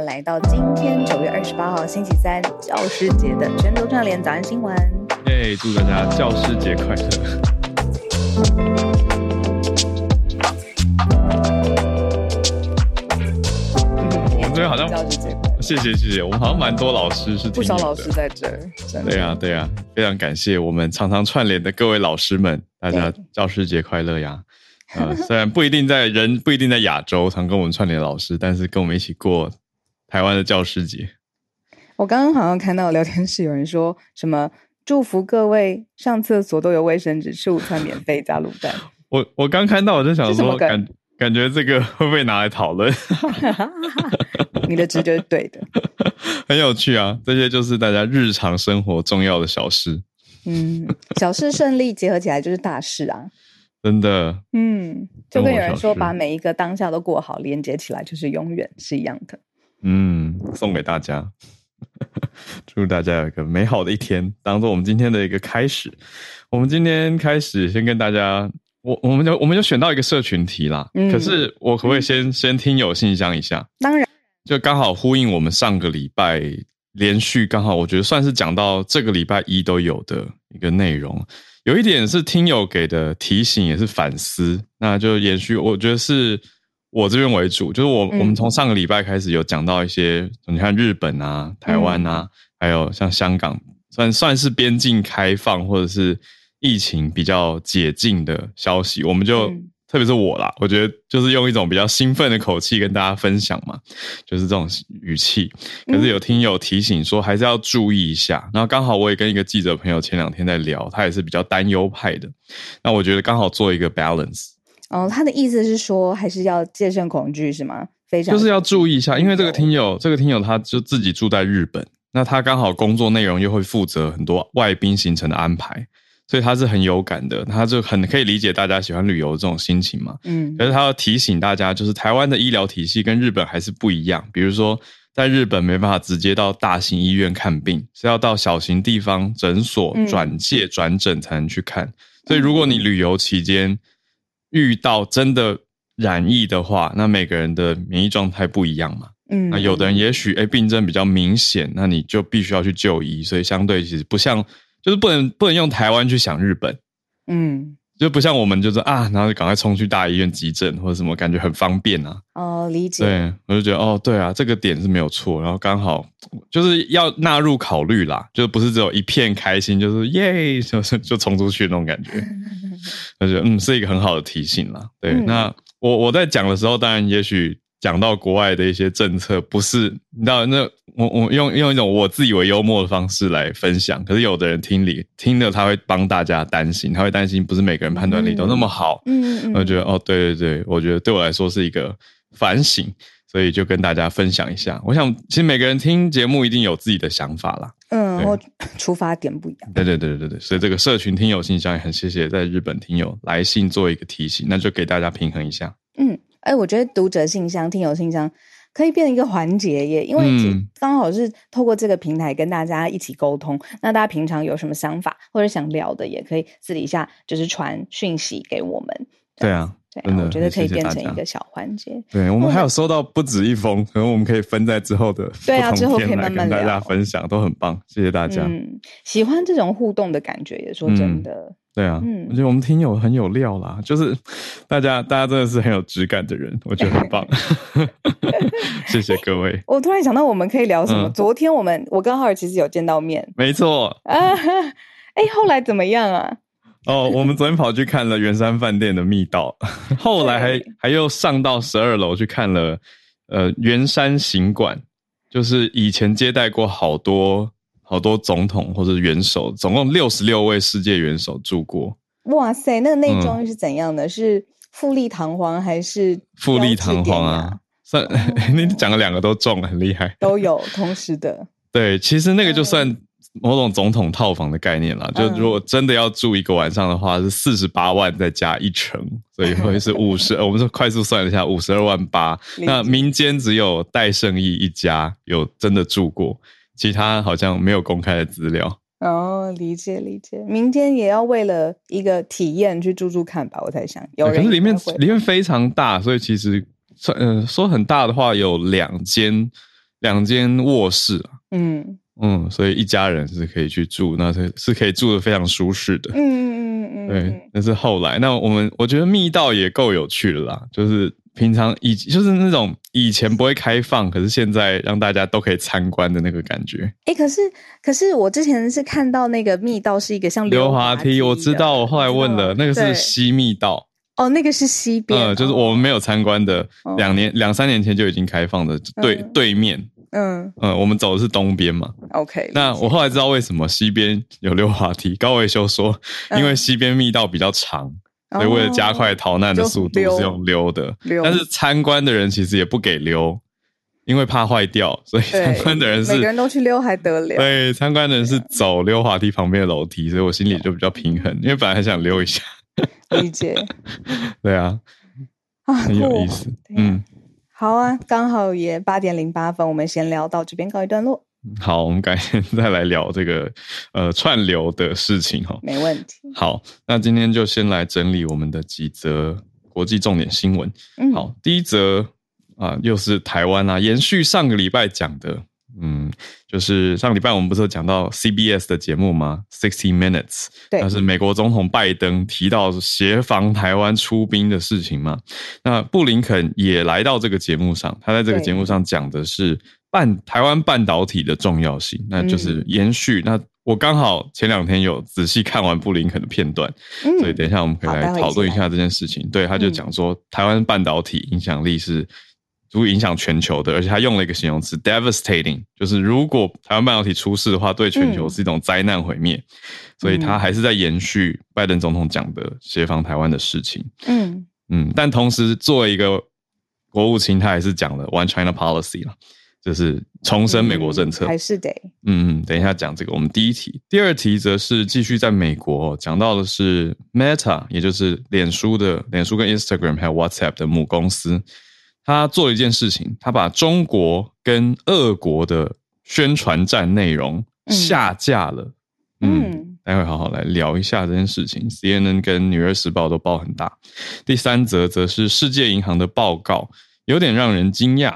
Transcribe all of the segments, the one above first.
家来到今天九月二十八号星期三教师节的全球串联早安新闻。耶，祝大家教师节快乐！我们这边好像教师节快乐，谢谢谢谢，我们好像蛮多老师是不少老师在这儿。对呀对呀，非常感谢我们常常串联的各位老师们，大家教师节快乐呀！呃，虽然不一定在人不一定在亚洲常跟我们串联的老师，但是跟我们一起过台湾的教师节。我刚刚好像看到聊天室有人说什么祝福各位上厕所都有卫生纸，吃午餐免费加卤蛋。我我刚看到我就想说，感感觉这个 会不会拿来讨论？你的直觉是对的，很有趣啊！这些就是大家日常生活重要的小事。嗯，小事胜利结合起来就是大事啊。真的，嗯，就跟有人说，把每一个当下都过好，连接起来就是永远是一样的。嗯，送给大家，祝大家有一个美好的一天，当做我们今天的一个开始。我们今天开始，先跟大家，我我们就我们就选到一个社群题啦。嗯，可是我可不可以先、嗯、先听友信箱一下？当然，就刚好呼应我们上个礼拜连续刚好，我觉得算是讲到这个礼拜一都有的一个内容。有一点是听友给的提醒，也是反思，那就延续。我觉得是我这边为主，就是我、嗯、我们从上个礼拜开始有讲到一些，你看日本啊、台湾啊，嗯、还有像香港，算算是边境开放或者是疫情比较解禁的消息，我们就。嗯特别是我啦，我觉得就是用一种比较兴奋的口气跟大家分享嘛，就是这种语气。可是有听友提醒说，还是要注意一下。然后刚好我也跟一个记者朋友前两天在聊，他也是比较担忧派的。那我觉得刚好做一个 balance。哦，他的意思是说，还是要戒慎恐惧是吗？非常就是要注意一下，因为这个听友，这个听友他就自己住在日本，那他刚好工作内容又会负责很多外宾行程的安排。所以他是很有感的，他就很可以理解大家喜欢旅游的这种心情嘛。嗯，可是他要提醒大家，就是台湾的医疗体系跟日本还是不一样。比如说，在日本没办法直接到大型医院看病，是要到小型地方诊所转介转诊才能去看。所以如果你旅游期间遇到真的染疫的话，那每个人的免疫状态不一样嘛。嗯，那有的人也许诶病症比较明显，那你就必须要去就医。所以相对其实不像。就是不能不能用台湾去想日本，嗯，就不像我们就是啊，然后就赶快冲去大医院急诊或者什么，感觉很方便啊。哦，理解。对，我就觉得哦，对啊，这个点是没有错。然后刚好就是要纳入考虑啦，就不是只有一片开心，就是耶，就是 就冲出去那种感觉。我觉得嗯，是一个很好的提醒啦。对，嗯、那我我在讲的时候，当然也许。讲到国外的一些政策，不是你知道，那我我用用一种我自以为幽默的方式来分享，可是有的人听里听了，他会帮大家担心，他会担心不是每个人判断力都那么好。嗯嗯，我觉得哦，对对对，我觉得对我来说是一个反省，所以就跟大家分享一下。我想，其实每个人听节目一定有自己的想法啦。嗯，然后出发点不一样。对对对对对，所以这个社群听友信箱也很谢谢在日本听友来信做一个提醒，那就给大家平衡一下。嗯。哎，我觉得读者信箱、听友信箱可以变成一个环节耶，因为刚好是透过这个平台跟大家一起沟通。嗯、那大家平常有什么想法或者想聊的，也可以私底下就是传讯息给我们。对啊，对啊，我觉得可以变成一个小环节。对，我们还有收到不止一封，可能我们可以分在之后的对啊，之后可以慢慢聊，跟大家分享，都很棒。谢谢大家。嗯，喜欢这种互动的感觉，也说真的。嗯对啊，嗯，我觉得我们听友很有料啦，就是大家大家真的是很有质感的人，我觉得很棒，谢谢各位。我突然想到，我们可以聊什么？嗯、昨天我们我跟浩尔其实有见到面，没错啊，哎，后来怎么样啊？哦，我们昨天跑去看了圆山饭店的密道，后来还还又上到十二楼去看了呃圆山行馆，就是以前接待过好多。好多总统或者元首，总共六十六位世界元首住过。哇塞，那个内装是怎样的？嗯、是富丽堂皇还是、啊、富丽堂皇啊？算 你讲了两个都中了，很厉害，都有同时的。对，其实那个就算某种总统套房的概念了。就如果真的要住一个晚上的话，是四十八万再加一成，所以会是五十。我们是快速算了一下，五十二万八。那民间只有戴胜义一家有真的住过，其他好像没有公开的资料。哦，理解理解，明天也要为了一个体验去住住看吧，我才想。有人可是里面里面非常大，所以其实算嗯、呃、说很大的话，有两间两间卧室啊。嗯嗯，所以一家人是可以去住，那是是可以住的非常舒适的。嗯嗯嗯嗯，对，那是后来。那我们我觉得密道也够有趣了啦，就是。平常以就是那种以前不会开放，可是现在让大家都可以参观的那个感觉。哎、欸，可是可是我之前是看到那个密道是一个像溜滑梯，我知道，我后来问了，那个是西密道。哦，那个是西边，嗯，就是我们没有参观的，两年两、哦、三年前就已经开放的对、嗯、对面。嗯嗯，我们走的是东边嘛。OK，那我后来知道为什么西边有溜滑梯。高维修说，因为西边密道比较长。所以为了加快逃难的速度，是用溜的。溜。但是参观的人其实也不给溜，因为怕坏掉。所以参观的人是每个人都去溜还得了？对，参观的人是走溜滑梯旁边的楼梯，所以我心里就比较平衡，因为本来还想溜一下。理解。对啊，啊，很有意思。嗯，好啊，刚好也八点零八分，我们先聊到这边告一段落。好，我们改天再来聊这个呃串流的事情哈。没问题。好，那今天就先来整理我们的几则国际重点新闻。嗯，好，第一则啊，又是台湾啊，延续上个礼拜讲的，嗯，就是上个礼拜我们不是有讲到 CBS 的节目吗？Sixty Minutes，对，那是美国总统拜登提到协防台湾出兵的事情嘛。那布林肯也来到这个节目上，他在这个节目上讲的是。半台湾半导体的重要性，那就是延续。嗯、那我刚好前两天有仔细看完布林肯的片段，嗯、所以等一下我们可以来讨论一下这件事情。对，他就讲说，台湾半导体影响力是足以影响全球的，而且他用了一个形容词 “devastating”，就是如果台湾半导体出事的话，对全球是一种灾难毁灭。嗯、所以他还是在延续拜登总统讲的协防台湾的事情。嗯嗯，但同时作为一个国务卿，他还是讲了 “One China Policy” 了。就是重申美国政策，嗯、还是得嗯嗯，等一下讲这个。我们第一题，第二题则是继续在美国讲到的是 Meta，也就是脸书的脸书跟 Instagram 还有 WhatsApp 的母公司，他做了一件事情，他把中国跟俄国的宣传战内容下架了。嗯，嗯，待会好好来聊一下这件事情。CNN 跟纽约时报都报很大。第三则则是世界银行的报告，有点让人惊讶。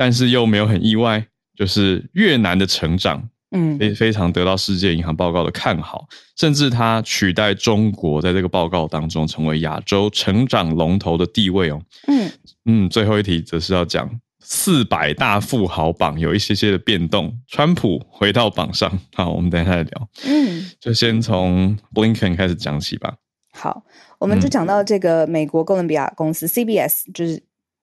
但是又没有很意外，就是越南的成长，嗯，非非常得到世界银行报告的看好，甚至它取代中国在这个报告当中成为亚洲成长龙头的地位哦。嗯嗯，最后一题则是要讲四百大富豪榜有一些些的变动，川普回到榜上。好，我们等一下再聊。嗯，就先从 Blinken 开始讲起吧。好，我们就讲到这个美国哥伦比亚公司 CBS，就是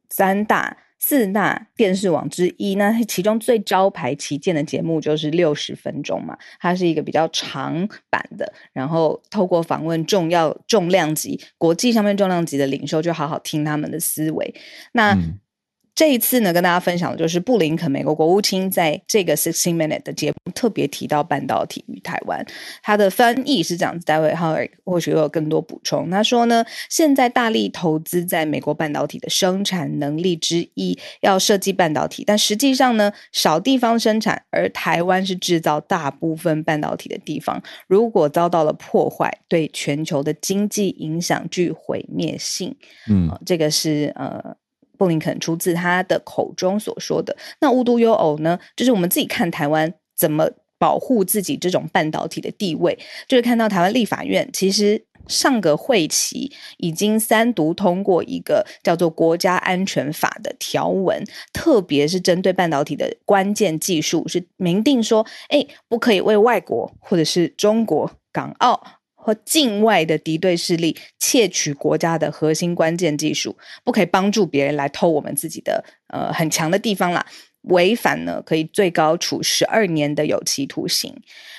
三大。四大电视网之一，那其中最招牌旗舰的节目就是六十分钟嘛，它是一个比较长版的，然后透过访问重要重量级、国际上面重量级的领袖，就好好听他们的思维。那。这一次呢，跟大家分享的就是布林肯美国国务卿在这个 Sixty Minute 的节目特别提到半导体与台湾，他的翻译是这样子，待会 Howard 或许会有更多补充。他说呢，现在大力投资在美国半导体的生产能力之一，要设计半导体，但实际上呢，少地方生产，而台湾是制造大部分半导体的地方，如果遭到了破坏，对全球的经济影响具毁灭性。嗯、呃，这个是呃。布林肯出自他的口中所说的，那无独有偶呢，就是我们自己看台湾怎么保护自己这种半导体的地位，就是看到台湾立法院其实上个会期已经三读通过一个叫做《国家安全法》的条文，特别是针对半导体的关键技术，是明定说，哎，不可以为外国或者是中国、港澳。和境外的敌对势力窃取国家的核心关键技术，不可以帮助别人来偷我们自己的呃很强的地方啦。违反呢，可以最高处十二年的有期徒刑。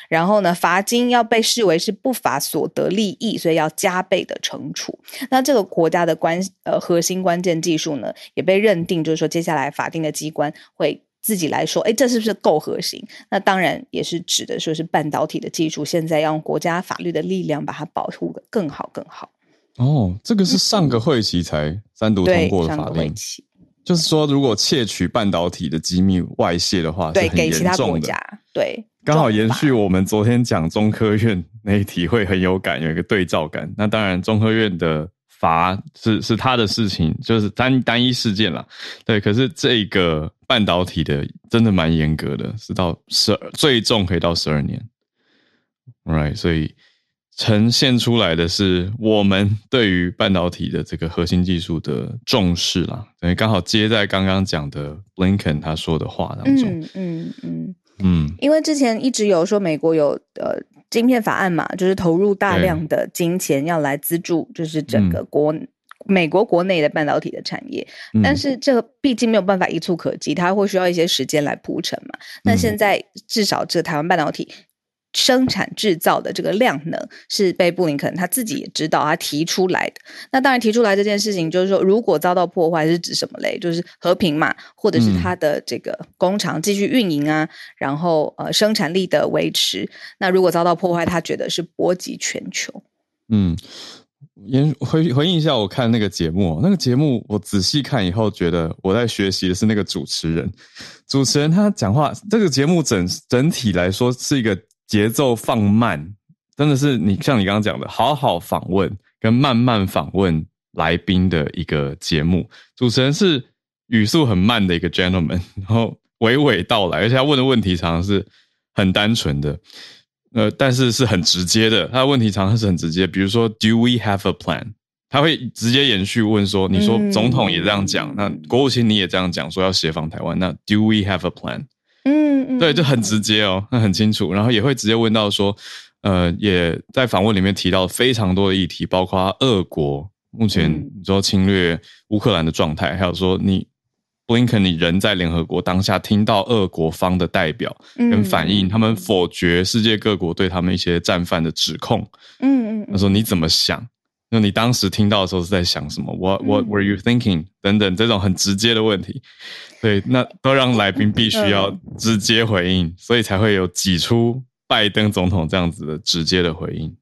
然后呢，罚金要被视为是不法所得利益，所以要加倍的惩处。那这个国家的关呃核心关键技术呢，也被认定就是说，接下来法定的机关会自己来说，哎，这是不是够核心？那当然也是指的说是半导体的技术，现在要用国家法律的力量把它保护的更好更好。哦，这个是上个会期才三读通过的法令。就是说，如果窃取半导体的机密外泄的话，对，是很严重的。给其他国家，对，刚好延续我们昨天讲中科院那一题会很有感，有一个对照感。那当然，中科院的罚是是他的事情，就是单单一事件啦。对，可是这个半导体的真的蛮严格的，是到十二，最重可以到十二年。Right，所以。呈现出来的是我们对于半导体的这个核心技术的重视啦，等于刚好接在刚刚讲的 Blinken 他说的话当中。嗯嗯嗯嗯，因为之前一直有说美国有呃晶片法案嘛，就是投入大量的金钱要来资助，就是整个国、嗯、美国国内的半导体的产业，但是这个毕竟没有办法一蹴可及，它会需要一些时间来铺陈嘛。那现在至少这台湾半导体。生产制造的这个量能是被布林肯他自己也知道，他提出来的。那当然提出来这件事情，就是说如果遭到破坏是指什么嘞？就是和平嘛，或者是他的这个工厂继续运营啊，嗯、然后呃生产力的维持。那如果遭到破坏，他觉得是波及全球。嗯，回回回应一下，我看那个节目，那个节目我仔细看以后，觉得我在学习的是那个主持人。主持人他讲话，这个节目整整体来说是一个。节奏放慢，真的是你像你刚刚讲的，好好访问跟慢慢访问来宾的一个节目。主持人是语速很慢的一个 gentleman，然后娓娓道来，而且他问的问题常常是很单纯的，呃，但是是很直接的。他的问题常常是很直接，比如说 “Do we have a plan？” 他会直接延续问说：“你说总统也这样讲，嗯、那国务卿你也这样讲，说要协防台湾，那 Do we have a plan？” 嗯，对，就很直接哦，那很清楚，然后也会直接问到说，呃，也在访问里面提到非常多的议题，包括俄国目前你说侵略乌克兰的状态，还有说你布林肯你人在联合国当下听到俄国方的代表跟反应，他们否决世界各国对他们一些战犯的指控，嗯嗯，他说你怎么想？那你当时听到的时候是在想什么？What What were you thinking？等等这种很直接的问题，对，那都让来宾必须要直接回应，所以才会有挤出拜登总统这样子的直接的回应。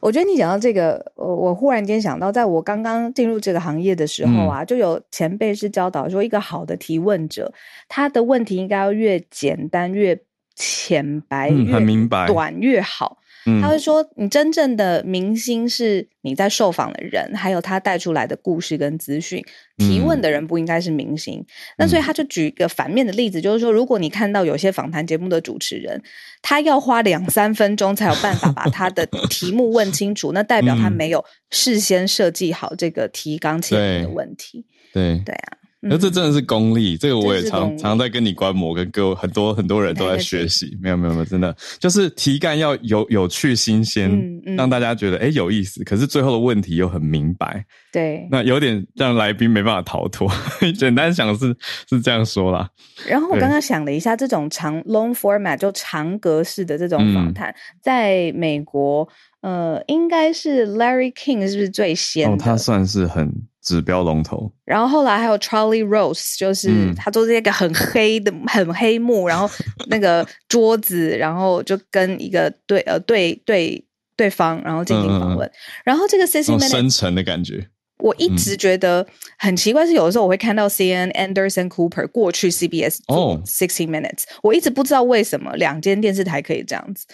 我觉得你讲到这个，我我忽然间想到，在我刚刚进入这个行业的时候啊，嗯、就有前辈是教导说，一个好的提问者，他的问题应该要越简单、越浅白、嗯、很明白、短越好。他会说：“你真正的明星是你在受访的人，还有他带出来的故事跟资讯。提问的人不应该是明星。嗯、那所以他就举一个反面的例子，就是说，如果你看到有些访谈节目的主持人，他要花两三分钟才有办法把他的题目问清楚，那代表他没有事先设计好这个提纲挈领的问题。对对啊。”那这真的是功力，嗯、这个我也常常在跟你观摩，跟各位很多很多人都在学习。没有没有没有，真的就是题干要有有趣新鲜，嗯嗯、让大家觉得诶有意思。可是最后的问题又很明白，对，那有点让来宾没办法逃脱。简单想是是这样说啦。然后我刚刚想了一下，这种长 long format 就长格式的这种访谈，嗯、在美国，呃，应该是 Larry King 是不是最先的？哦，他算是很。指标龙头，然后后来还有 Charlie Rose，就是他做这个很黑的、嗯、很黑幕，然后那个桌子，然后就跟一个对呃对对对方，然后进行访问。然后这个 Sixty Minutes 深沉的感觉，我一直觉得很奇怪，是有的时候我会看到 CNN Anderson Cooper 过去 CBS 做 Sixty Minutes，、哦、我一直不知道为什么两间电视台可以这样子。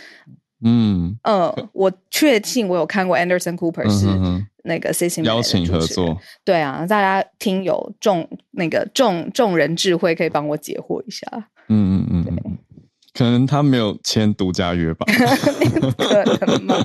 嗯。呃，我确信我有看过 Anderson Cooper 是那个 Sissi 邀请合作，对啊，大家听友众那个众众人智慧，可以帮我解惑一下。嗯嗯嗯，对可能他没有签独家约吧？可能吗？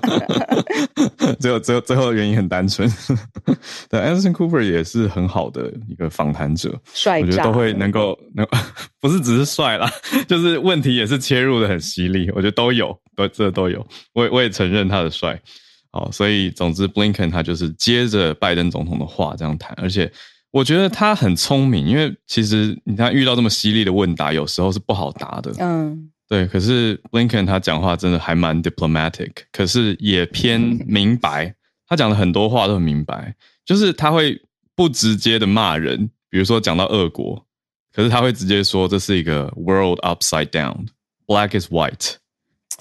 只有只有最后的原因很单纯。对，Anderson Cooper 也是很好的一个访谈者，帅，我觉得都会能够能 不是只是帅啦，就是问题也是切入的很犀利，我觉得都有。都这都有，我也我也承认他的帅，好，所以总之，，Blinken 他就是接着拜登总统的话这样谈，而且我觉得他很聪明，因为其实你看遇到这么犀利的问答，有时候是不好答的。嗯，对。可是 Blinken 他讲话真的还蛮 diplomatic，可是也偏明白。他讲的很多话都很明白，就是他会不直接的骂人，比如说讲到俄国，可是他会直接说这是一个 world upside down，black is white，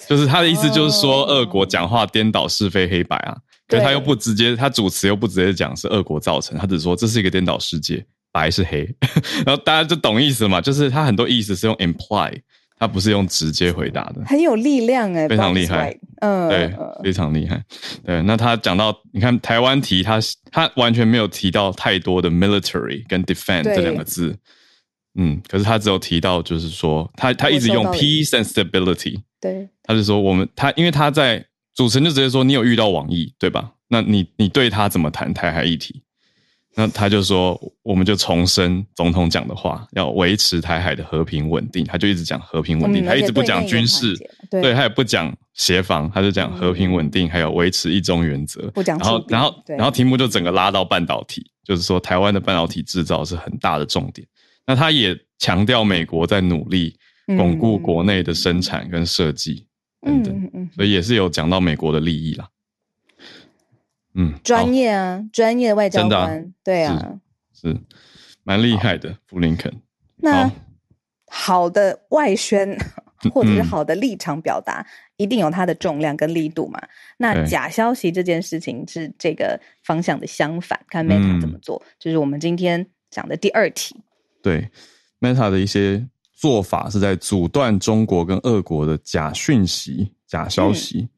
就是他的意思就是说俄国讲话颠倒是非黑白啊。可是他又不直接，他主持又不直接讲是俄国造成，他只说这是一个颠倒世界，白是黑，然后大家就懂意思嘛，就是他很多意思是用 imply，他不是用直接回答的，很有力量诶，非常厉害，嗯，对，非常厉害，对。那他讲到，你看台湾题，他他完全没有提到太多的 military 跟 defend 这两个字，嗯，可是他只有提到就是说，他他一直用 peace and stability，对，他就说我们他因为他在。主持人就直接说：“你有遇到网易对吧？那你你对他怎么谈台海议题？”那他就说：“我们就重申总统讲的话，要维持台海的和平稳定。”他就一直讲和平稳定，嗯、他一直不讲军事，对，对他也不讲协防，他就讲和平稳定，嗯、还有维持一中原则。不讲，然后然后然后题目就整个拉到半导体，就是说台湾的半导体制造是很大的重点。那他也强调美国在努力巩固国内的生产跟设计。等等，嗯嗯，所以也是有讲到美国的利益啦。嗯，专业啊，专业的外交官，啊，对啊，是，是蛮厉害的，布林肯。那好的外宣 或者是好的立场表达，一定有它的重量跟力度嘛。那假消息这件事情是这个方向的相反，看 Meta 怎么做，就是我们今天讲的第二题。对，Meta 的一些。做法是在阻断中国跟俄国的假讯息、假消息。嗯、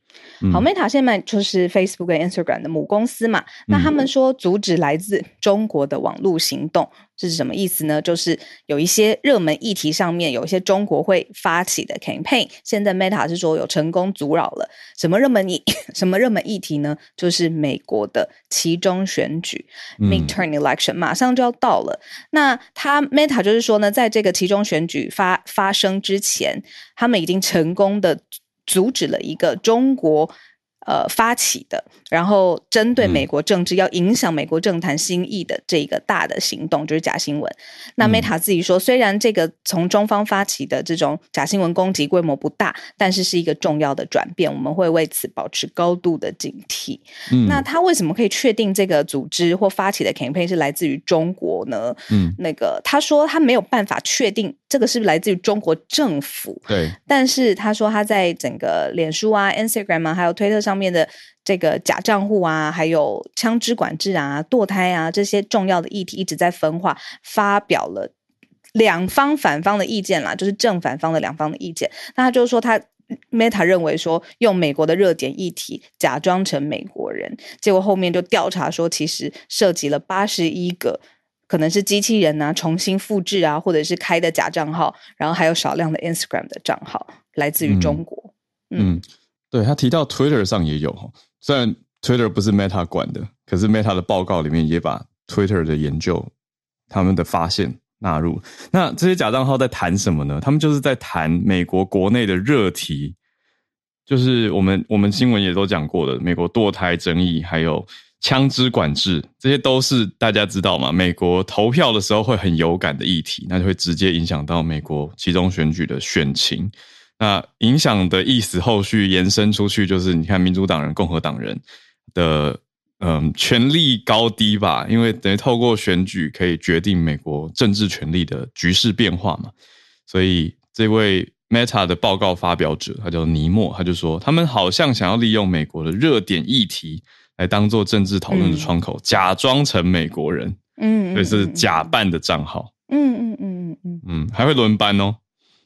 好，Meta 现在就是 Facebook 跟 Instagram 的母公司嘛。那他们说阻止来自中国的网络行动，这是什么意思呢？就是有一些热门议题上面，有一些中国会发起的 campaign。现在 Meta 是说有成功阻扰了什么热门议 什么热门议题呢？就是美国的其中选举 midterm election 马上就要到了。那他 Meta 就是说呢，在这个其中选举发发生之前，他们已经成功的。阻止了一个中国。呃，发起的，然后针对美国政治要影响美国政坛心意的这个大的行动，就是假新闻。那 Meta 自己说，虽然这个从中方发起的这种假新闻攻击规模不大，但是是一个重要的转变，我们会为此保持高度的警惕。嗯，那他为什么可以确定这个组织或发起的 campaign 是来自于中国呢？嗯，那个他说他没有办法确定这个是不是来自于中国政府。对，但是他说他在整个脸书啊、Instagram 啊，还有推特上。上面的这个假账户啊，还有枪支管制啊、堕胎啊这些重要的议题一直在分化，发表了两方反方的意见啦，就是正反方的两方的意见。那他就是说，他 Meta 认为说，用美国的热点议题假装成美国人，结果后面就调查说，其实涉及了八十一个可能是机器人啊重新复制啊，或者是开的假账号，然后还有少量的 Instagram 的账号来自于中国。嗯。嗯对，他提到 Twitter 上也有，虽然 Twitter 不是 Meta 管的，可是 Meta 的报告里面也把 Twitter 的研究、他们的发现纳入。那这些假账号在谈什么呢？他们就是在谈美国国内的热题，就是我们我们新闻也都讲过的，美国堕胎争议，还有枪支管制，这些都是大家知道嘛？美国投票的时候会很有感的议题，那就会直接影响到美国其中选举的选情。那影响的意思，后续延伸出去，就是你看民主党人、共和党人的嗯权力高低吧，因为等于透过选举可以决定美国政治权力的局势变化嘛。所以这位 Meta 的报告发表者，他叫尼莫，他就说，他们好像想要利用美国的热点议题来当做政治讨论的窗口，嗯、假装成美国人，嗯，所以是假扮的账号，嗯嗯嗯嗯嗯，嗯，还会轮班哦。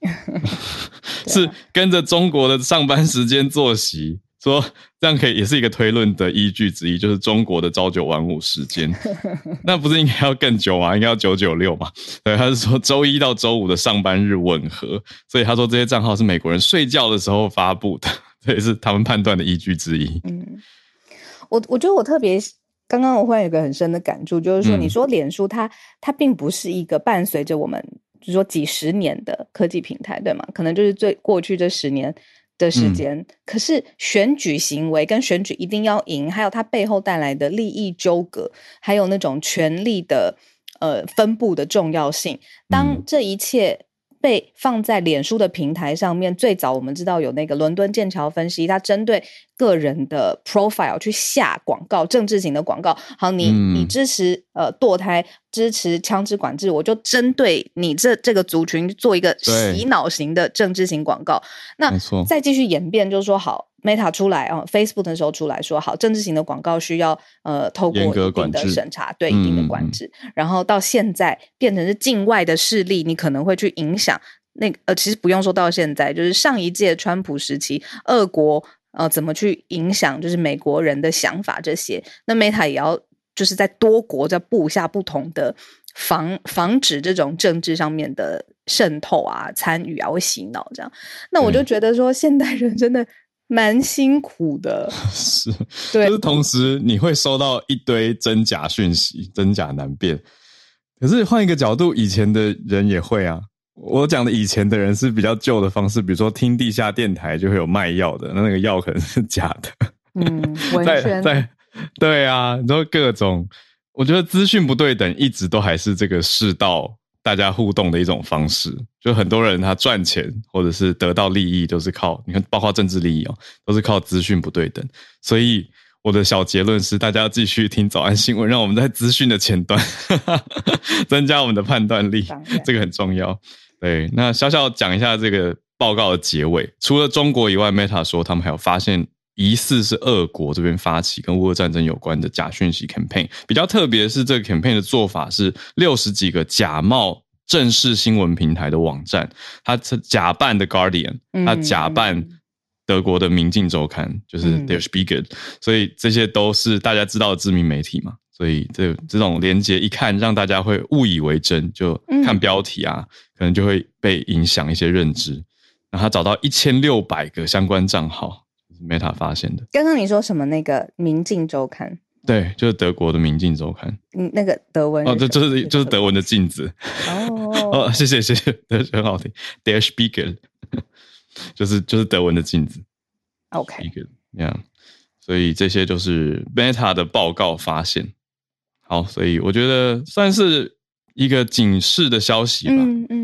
是跟着中国的上班时间作息，说这样可以也是一个推论的依据之一，就是中国的朝九晚五时间，那不是应该要更久吗？应该要九九六嘛？对，他是说周一到周五的上班日吻合，所以他说这些账号是美国人睡觉的时候发布的，这也是他们判断的依据之一。嗯，我我觉得我特别刚刚我忽然有个很深的感触，就是说你说脸书它它并不是一个伴随着我们。就是说几十年的科技平台，对吗？可能就是最过去这十年的时间。嗯、可是选举行为跟选举一定要赢，还有它背后带来的利益纠葛，还有那种权力的呃分布的重要性。当这一切。被放在脸书的平台上面，最早我们知道有那个伦敦剑桥分析，它针对个人的 profile 去下广告，政治型的广告。好，你、嗯、你支持呃堕胎，支持枪支管制，我就针对你这这个族群做一个洗脑型的政治型广告。那再继续演变，就是说好。Meta 出来啊，Facebook 的时候出来说好，政治型的广告需要呃透过一定的审查，对一定的管制。嗯、然后到现在变成是境外的势力，你可能会去影响那个呃，其实不用说到现在，就是上一届川普时期，俄国呃怎么去影响，就是美国人的想法这些。那 Meta 也要就是在多国在布下不同的防防止这种政治上面的渗透啊、参与啊、会洗脑这样。那我就觉得说，现代人真的。蛮辛苦的，是，对，就是同时你会收到一堆真假讯息，真假难辨。可是换一个角度，以前的人也会啊。我讲的以前的人是比较旧的方式，比如说听地下电台就会有卖药的，那那个药可能是假的。嗯，在在 对啊，你说各种，我觉得资讯不对等一直都还是这个世道。大家互动的一种方式，就很多人他赚钱或者是得到利益，都是靠你看，包括政治利益哦，都是靠资讯不对等。所以我的小结论是，大家要继续听早安新闻，让我们在资讯的前端 增加我们的判断力，这个很重要。对，那小小讲一下这个报告的结尾，除了中国以外，Meta 说他们还有发现。疑似是俄国这边发起跟乌俄战争有关的假讯息 campaign，比较特别是这个 campaign 的做法是六十几个假冒正式新闻平台的网站，他假扮的 Guardian，他假扮德国的明镜周刊，就是 Der Spiegel，所以这些都是大家知道的知名媒体嘛，所以这这种连接一看让大家会误以为真，就看标题啊，可能就会被影响一些认知。然后他找到一千六百个相关账号。Meta 发现的。刚刚你说什么？那个《明镜周刊》？对，就是德国的《明镜周刊》。嗯，那个德文。哦，这就是就是德文的镜子。哦 哦，谢谢谢谢，德很好听。Der Spiegel，就是就是德文的镜子。OK，这样，所以这些就是 Meta 的报告发现。好，所以我觉得算是一个警示的消息吧。嗯嗯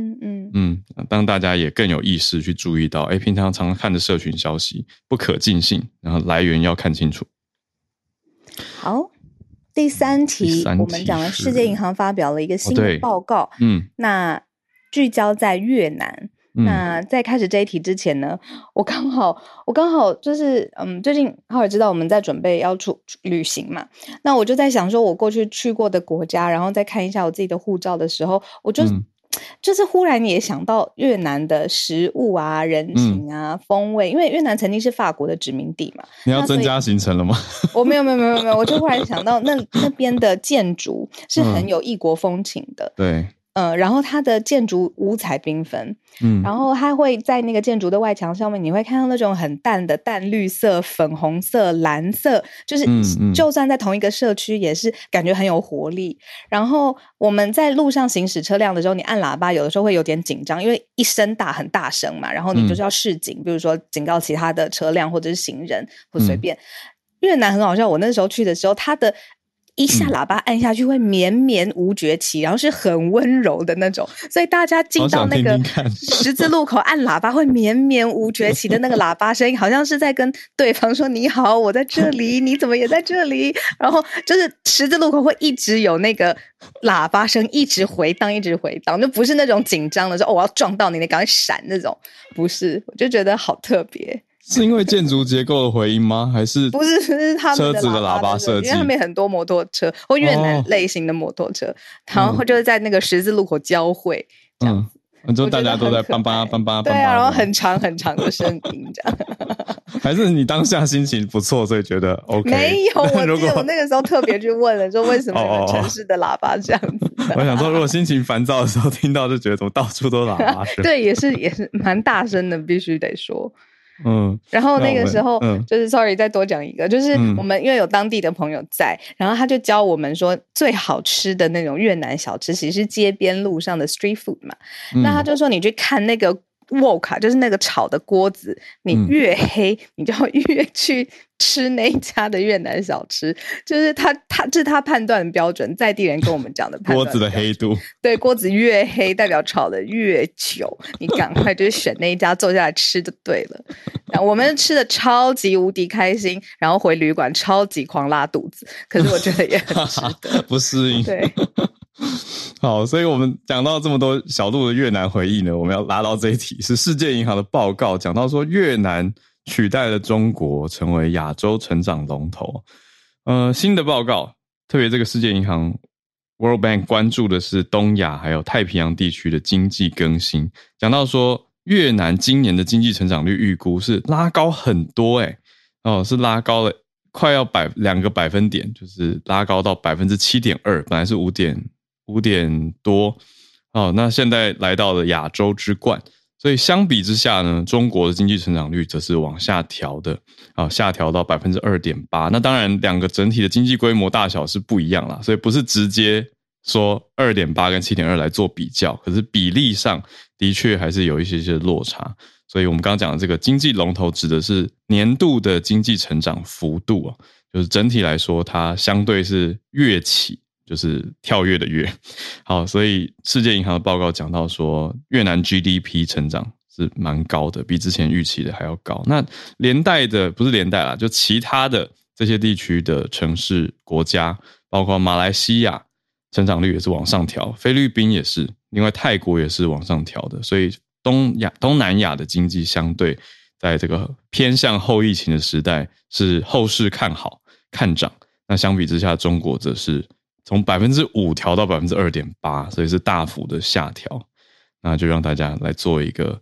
嗯。嗯，当大家也更有意识去注意到，哎，平常常看的社群消息不可尽信，然后来源要看清楚。好，第三题，三题我们讲了世界银行发表了一个新的报告，哦、嗯，那聚焦在越南。嗯、那在开始这一题之前呢，我刚好我刚好就是嗯，最近浩尔知道我们在准备要出旅行嘛，那我就在想说，我过去去过的国家，然后再看一下我自己的护照的时候，我就。嗯就是忽然也想到越南的食物啊、人情啊、嗯、风味，因为越南曾经是法国的殖民地嘛。你要增加行程了吗？我没有没有没有没有，我就忽然想到那那边的建筑是很有异国风情的。嗯、对。嗯、呃，然后它的建筑五彩缤纷，嗯，然后它会在那个建筑的外墙上面，你会看到那种很淡的淡绿色、粉红色、蓝色，就是就算在同一个社区，也是感觉很有活力。然后我们在路上行驶车辆的时候，你按喇叭，有的时候会有点紧张，因为一声大很大声嘛，然后你就是要示警，比如说警告其他的车辆或者是行人或随便。越南很好笑，我那时候去的时候，它的。一下喇叭按下去会绵绵无绝期，然后是很温柔的那种，所以大家进到那个十字路口按喇叭会绵绵无绝期的那个喇叭声音，好像是在跟对方说你好，我在这里，你怎么也在这里？然后就是十字路口会一直有那个喇叭声一直回荡，一直回荡，就不是那种紧张的说哦我要撞到你，你赶快闪那种，不是，我就觉得好特别。是因为建筑结构的回音吗？还是不是？是他们车子的喇叭设计，因为他们很多摩托车或越南类型的摩托车，哦、然后就是在那个十字路口交汇这样子，嗯，就大家都在叭叭叭叭，对啊，然后很长很长的声音这样。还是你当下心情不错，所以觉得 OK？没有，我记得我那个时候特别去问了，说为什么城市的喇叭这样子？我想说，如果心情烦躁的时候听到，就觉得怎么到处都喇叭声？对，也是也是蛮大声的，必须得说。嗯，然后那个时候，嗯，就是 sorry，再多讲一个，就是我们因为有当地的朋友在，然后他就教我们说，最好吃的那种越南小吃，其实是街边路上的 street food 嘛。那他就说，你去看那个 wok 就是那个炒的锅子，你越黑，嗯、你就要 越去吃那一家的越南小吃。就是他他这是他判断的标准，在地人跟我们讲的判断的。锅子的黑度，对，锅子越黑，代表炒的越久。你赶快就是选那一家坐下来吃就对了。然后我们吃的超级无敌开心，然后回旅馆超级狂拉肚子，可是我觉得也很值得，不适应。对。好，所以我们讲到这么多小路的越南回忆呢，我们要拉到这一题，是世界银行的报告讲到说，越南取代了中国成为亚洲成长龙头。呃，新的报告，特别这个世界银行 World Bank 关注的是东亚还有太平洋地区的经济更新，讲到说越南今年的经济成长率预估是拉高很多，诶哦，是拉高了快要百两个百分点，就是拉高到百分之七点二，本来是五点。五点多哦，那现在来到了亚洲之冠，所以相比之下呢，中国的经济成长率则是往下调的啊，下调到百分之二点八。那当然，两个整体的经济规模大小是不一样啦，所以不是直接说二点八跟七点二来做比较，可是比例上的确还是有一些些落差。所以我们刚刚讲的这个经济龙头指的是年度的经济成长幅度啊，就是整体来说，它相对是跃起。就是跳跃的跃，好，所以世界银行的报告讲到说，越南 GDP 成长是蛮高的，比之前预期的还要高。那连带的不是连带啦，就其他的这些地区的城市国家，包括马来西亚，成长率也是往上调，菲律宾也是，另外泰国也是往上调的。所以东亚、东南亚的经济相对在这个偏向后疫情的时代是后市看好看涨，那相比之下，中国则是。从百分之五调到百分之二点八，所以是大幅的下调。那就让大家来做一个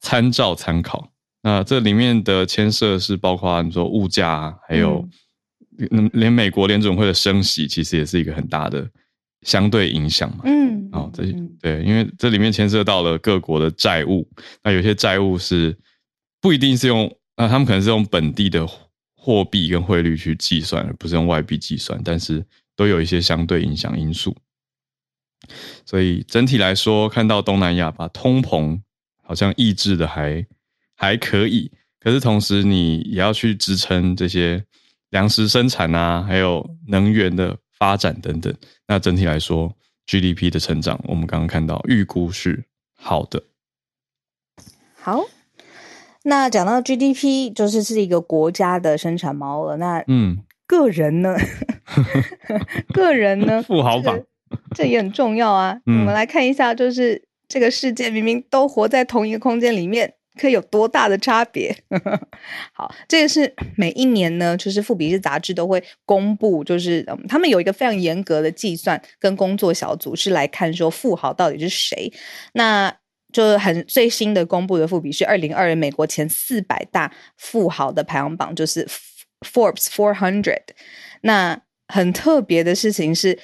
参照参考。那这里面的牵涉是包括你说物价，还有连美国联准会的升息，其实也是一个很大的相对影响嘛。嗯，哦，这对，因为这里面牵涉到了各国的债务。那有些债务是不一定是用，那他们可能是用本地的货币跟汇率去计算，而不是用外币计算，但是。都有一些相对影响因素，所以整体来说，看到东南亚把通膨好像抑制的还还可以，可是同时你也要去支撑这些粮食生产啊，还有能源的发展等等。那整体来说，GDP 的成长，我们刚刚看到预估是好的。好，那讲到 GDP，就是是一个国家的生产毛额。那嗯。个人呢？个人呢？富豪榜，这也很重要啊。嗯、我们来看一下，就是这个世界明明都活在同一个空间里面，可以有多大的差别？好，这个是每一年呢，就是富比士杂志都会公布，就是嗯，他们有一个非常严格的计算跟工作小组，是来看说富豪到底是谁。那就是很最新的公布的富比士二零二二美国前四百大富豪的排行榜，就是。Forbes Four Hundred，那很特别的事情是，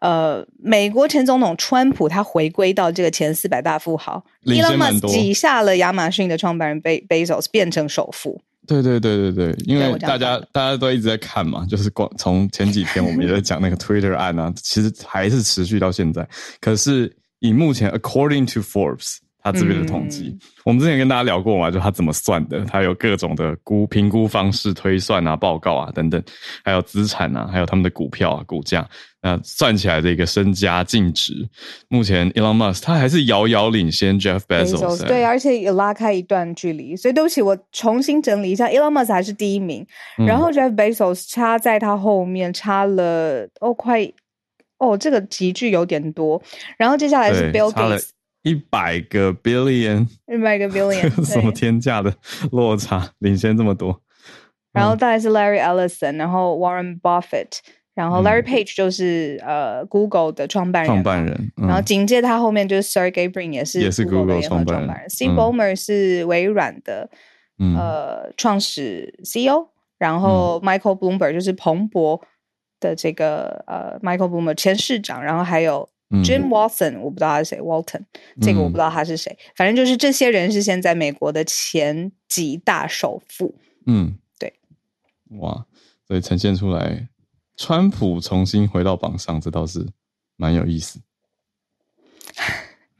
呃，美国前总统川普他回归到这个前四百大富豪，Elon Musk 挤下了亚马逊的创办人贝贝佐斯变成首富。对对对对对，因为大家大家都一直在看嘛，就是光从前几天我们也在讲那个 Twitter 案啊，其实还是持续到现在。可是以目前，According to Forbes。他这边的统计，嗯、我们之前跟大家聊过嘛，就他怎么算的，他有各种的估评估方式、推算啊、报告啊等等，还有资产啊，还有他们的股票啊、股价，那算起来的一个身家净值，目前 Elon Musk 他还是遥遥领先 Jeff Bezos，对，而且也拉开一段距离。所以对不起，我重新整理一下，Elon Musk 还是第一名，嗯、然后 Jeff Bezos 差在他后面差了哦，快哦，这个集距有点多。然后接下来是 Bill Gates。一百个 billion，一百个 billion，什么天价的落差，领先这么多。然后再来是 Larry Ellison，然后 Warren Buffett，然后 Larry Page 就是、嗯、呃 Google 的创办人，创办人。嗯、然后紧接他后面就是 Sergey Brin，也是也是 Google 创办人。人 Steve Ballmer 是微软的、嗯、呃创始 CEO，然后 Michael Bloomberg 就是彭博的这个呃 Michael Bloomberg 前市长，然后还有。Jim Walton，我不知道他是谁，Walton，这个我不知道他是谁，嗯、反正就是这些人是现在美国的前几大首富。嗯，对。哇，所以呈现出来，川普重新回到榜上，这倒是蛮有意思。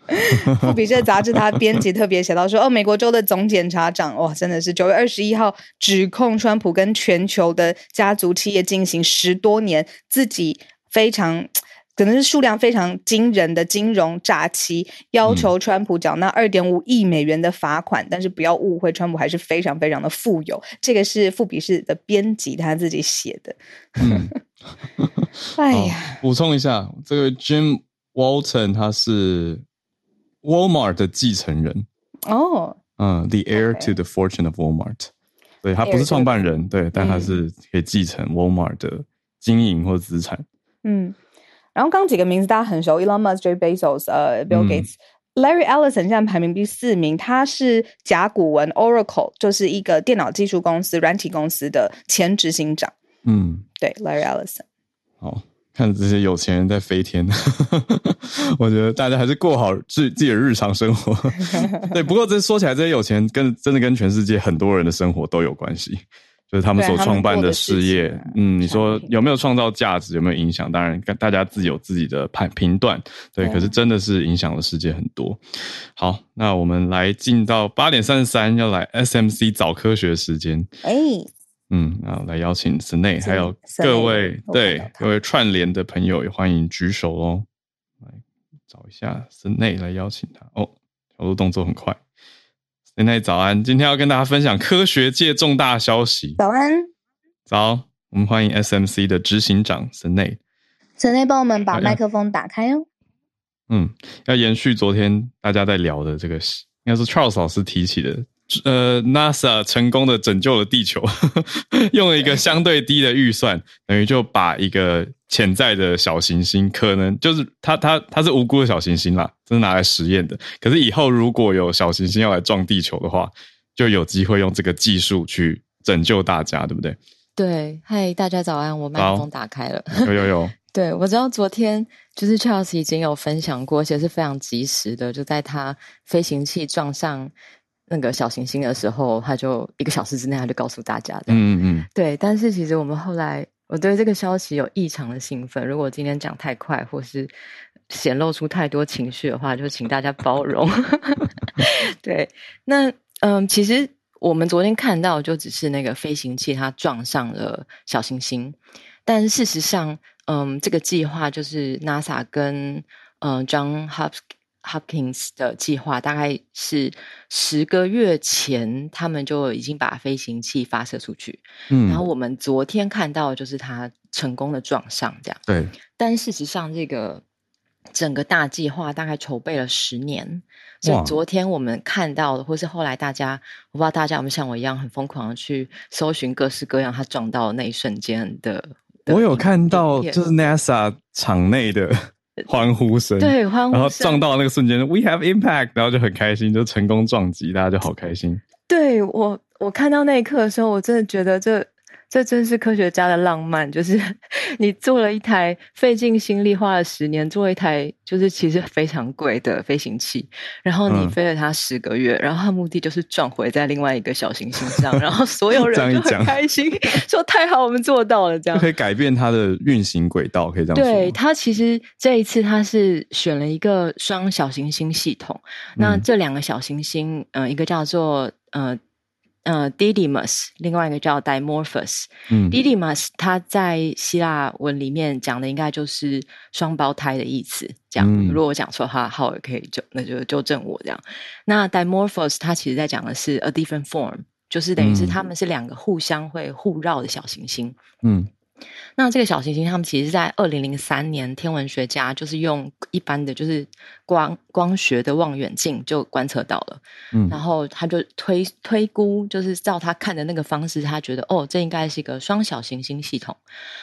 富比士杂志他编辑特别写到说，哦，美国州的总检察长哇，真的是九月二十一号指控川普跟全球的家族企业进行十多年自己非常。可能是数量非常惊人的金融诈欺，要求川普缴纳二点五亿美元的罚款，嗯、但是不要误会，川普还是非常非常的富有。这个是富比士的编辑他自己写的。嗯，哎呀，补充一下，这个 Jim Walton 他是 Walmart 的继承人。哦，嗯，The heir to the fortune of Walmart，对，他不是创办人，对，但他是可以继承 Walmart 的经营或资产，嗯。然后刚几个名字大家很熟，Elon Musk、Jeff Bezos、呃，Bill Gates、嗯、Larry Ellison 现在排名第四名，他是甲骨文 Oracle，就是一个电脑技术公司、软体公司的前执行长。嗯，对，Larry Ellison。好，看着这些有钱人在飞天，我觉得大家还是过好自自己的日常生活。对，不过这说起来，这些有钱跟真的跟全世界很多人的生活都有关系。就是他们所创办的事业，嗯，你说有没有创造价值，有没有影响？当然，大家自己有自己的判评断，对。可是真的是影响了世界很多。好，那我们来进到八点三十三，要来 SMC 早科学时间。哎，嗯，然后来邀请 Snae，还有各位对各位串联的朋友也欢迎举手哦。来找一下 Snae 来邀请他哦，小鹿动作很快。现在早安，今天要跟大家分享科学界重大消息。早安，早，我们欢迎 SMC 的执行长 Snae。Snae 帮我们把麦克风打开哦。嗯，要延续昨天大家在聊的这个，应该是 Charles 老师提起的。呃，NASA 成功的拯救了地球，用了一个相对低的预算，等于就把一个潜在的小行星，可能就是它它它是无辜的小行星啦，这是拿来实验的。可是以后如果有小行星要来撞地球的话，就有机会用这个技术去拯救大家，对不对？对，嗨，大家早安，我麦克风打开了，有有有，对，我知道昨天就是 Charles 已经有分享过，而且是非常及时的，就在他飞行器撞上。那个小行星的时候，他就一个小时之内他就告诉大家的，嗯嗯，对。但是其实我们后来，我对这个消息有异常的兴奋。如果今天讲太快，或是显露出太多情绪的话，就请大家包容。对，那嗯，其实我们昨天看到就只是那个飞行器它撞上了小行星，但事实上，嗯，这个计划就是 NASA 跟嗯 John Hopkins Hopkins 的计划大概是十个月前，他们就已经把飞行器发射出去。嗯，然后我们昨天看到就是它成功的撞上，这样。对。但事实上，这个整个大计划大概筹备了十年。所以昨天我们看到的，或是后来大家，我不知道大家有没有像我一样很疯狂的去搜寻各式各样它撞到的那一瞬间的。我有看到，就是 NASA 场内的。欢呼声，对，欢呼声，然后撞到那个瞬间，We have impact，然后就很开心，就成功撞击，大家就好开心。对，我，我看到那一刻的时候，我真的觉得这。这真是科学家的浪漫，就是 你做了一台费尽心力花了十年做了一台，就是其实非常贵的飞行器，然后你飞了它十个月，嗯、然后它目的就是撞回在另外一个小行星上，然后所有人就很开心，说太好，我们做到了，这样就可以改变它的运行轨道，可以这样说。对，它其实这一次它是选了一个双小行星系统，那这两个小行星，呃，一个叫做呃。呃 Didymus，另外一个叫 Dimorphus。嗯，Didymus 它在希腊文里面讲的应该就是双胞胎的意思。这样，嗯、如果我讲错的话，浩尔可以就那就纠正我这样。那 Dimorphus，它其实在讲的是 a different form，就是等于是他们是两个互相会互绕的小行星。嗯。那这个小行星，他们其实在二零零三年，天文学家就是用一般的就是光光学的望远镜就观测到了，嗯，然后他就推推估，就是照他看的那个方式，他觉得哦，这应该是一个双小行星系统。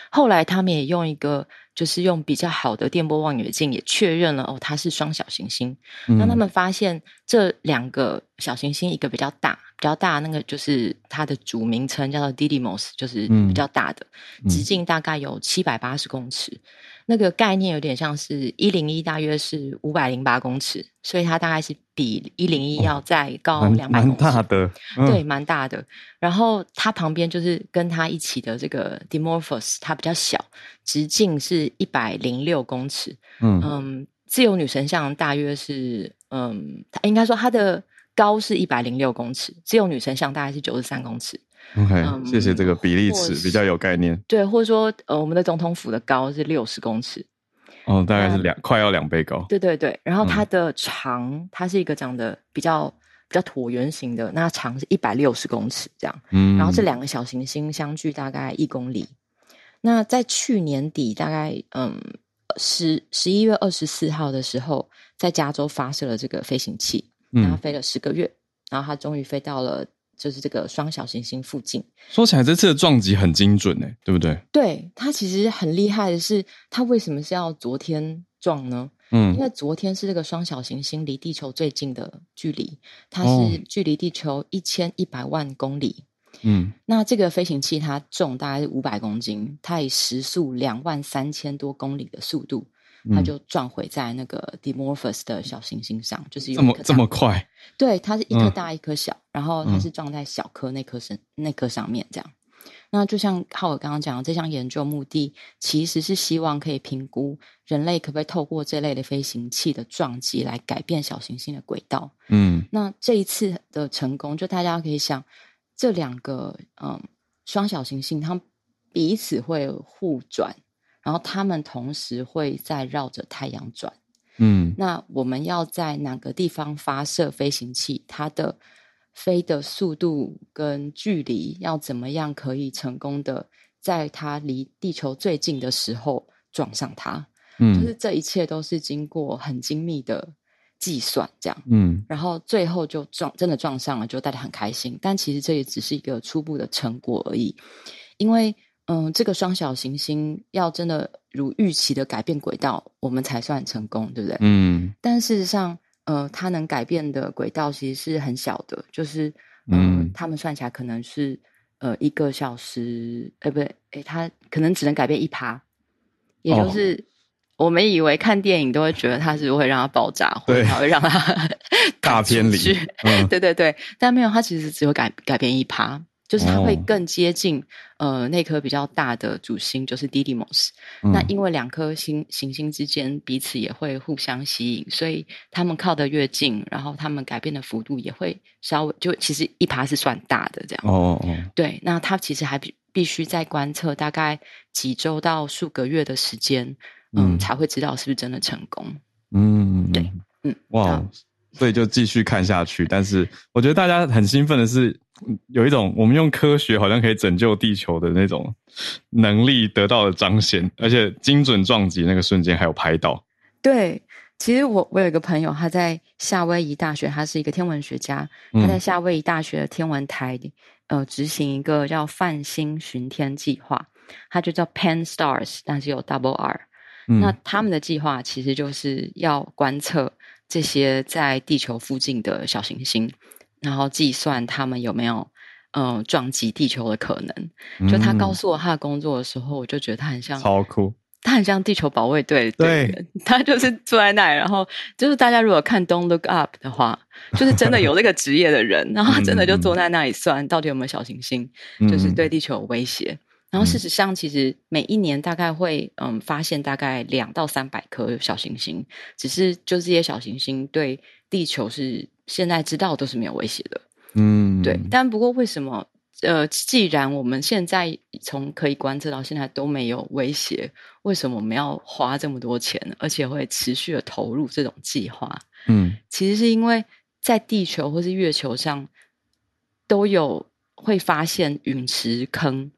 后来他们也用一个。就是用比较好的电波望远镜也确认了哦，它是双小行星。嗯、那他们发现这两个小行星，一个比较大，比较大那个就是它的主名称叫做 Didymos，就是比较大的，嗯、直径大概有七百八十公尺。那个概念有点像是一零一，大约是五百零八公尺，所以它大概是比一零一要再高两百公尺。蛮大的，嗯、对，蛮大的。然后它旁边就是跟它一起的这个 Dimorphos，它比较小，直径是一百零六公尺。嗯嗯，自由女神像大约是，嗯，应该说它的高是一百零六公尺，自由女神像大概是九十三公尺。OK，、嗯、谢谢这个比例尺比较有概念。对，或者说，呃，我们的总统府的高是六十公尺。哦，大概是两、嗯、快要两倍高。对对对，然后它的长，嗯、它是一个长得比较比较椭圆形的，那长是一百六十公尺这样。嗯，然后这两个小行星相距大概一公里。那在去年底，大概嗯十十一月二十四号的时候，在加州发射了这个飞行器，然后飞了十个月，嗯、然后它终于飞到了。就是这个双小行星附近，说起来这次的撞击很精准诶，对不对？对，它其实很厉害的是，它为什么是要昨天撞呢？嗯，因为昨天是这个双小行星离地球最近的距离，它是距离地球一千一百万公里。嗯，那这个飞行器它重大概是五百公斤，它以时速两万三千多公里的速度。它就撞毁在那个 Dimorphos 的小行星上，就是这么这么快。对，它是一颗大一颗小，嗯、然后它是撞在小颗那颗上、嗯、那颗上面这样。那就像浩尔刚刚讲的，这项研究目的其实是希望可以评估人类可不可以透过这类的飞行器的撞击来改变小行星的轨道。嗯，那这一次的成功，就大家可以想，这两个嗯双小行星，它们彼此会互转。然后他们同时会在绕着太阳转，嗯，那我们要在哪个地方发射飞行器？它的飞的速度跟距离要怎么样可以成功的在它离地球最近的时候撞上它？嗯，就是这一切都是经过很精密的计算，这样，嗯，然后最后就撞，真的撞上了，就大家很开心。但其实这也只是一个初步的成果而已，因为。嗯，这个双小行星要真的如预期的改变轨道，我们才算成功，对不对？嗯。但事实上，呃，它能改变的轨道其实是很小的，就是，呃、嗯，他们算起来可能是呃一个小时，呃，不对，诶，它可能只能改变一趴，也就是我们以为看电影都会觉得它是会让它爆炸，或者它会让它 大偏离，嗯、对对对，但没有，它其实只有改改变一趴。就是它会更接近、哦、呃那颗比较大的主星，就是 Didymos、嗯。那因为两颗星行星之间彼此也会互相吸引，所以他们靠得越近，然后他们改变的幅度也会稍微就其实一趴是算大的这样。哦哦。对，那它其实还必必须再观测大概几周到数个月的时间，嗯，嗯才会知道是不是真的成功。嗯，对，嗯，哇，所以就继续看下去。但是我觉得大家很兴奋的是。有一种我们用科学好像可以拯救地球的那种能力得到了彰显，而且精准撞击那个瞬间还有拍到。对，其实我我有一个朋友，他在夏威夷大学，他是一个天文学家，他在夏威夷大学的天文台呃执行一个叫泛星巡天计划，它就叫 Pan-STARRS，但是有 Double R。嗯，那他们的计划其实就是要观测这些在地球附近的小行星。然后计算他们有没有嗯撞击地球的可能。就他告诉我他的工作的时候，我就觉得他很像超酷，他很像地球保卫队。对，他就是坐在那里，然后就是大家如果看《Don't Look Up》的话，就是真的有这个职业的人，然后他真的就坐在那里算到底有没有小行星，就是对地球有威胁。然后事实上，其实每一年大概会嗯发现大概两到三百颗小行星，只是就这些小行星对地球是。现在知道都是没有威胁的，嗯，对。但不过为什么？呃，既然我们现在从可以观测到现在都没有威胁，为什么我们要花这么多钱，而且会持续的投入这种计划？嗯，其实是因为在地球或是月球上都有会发现陨石坑。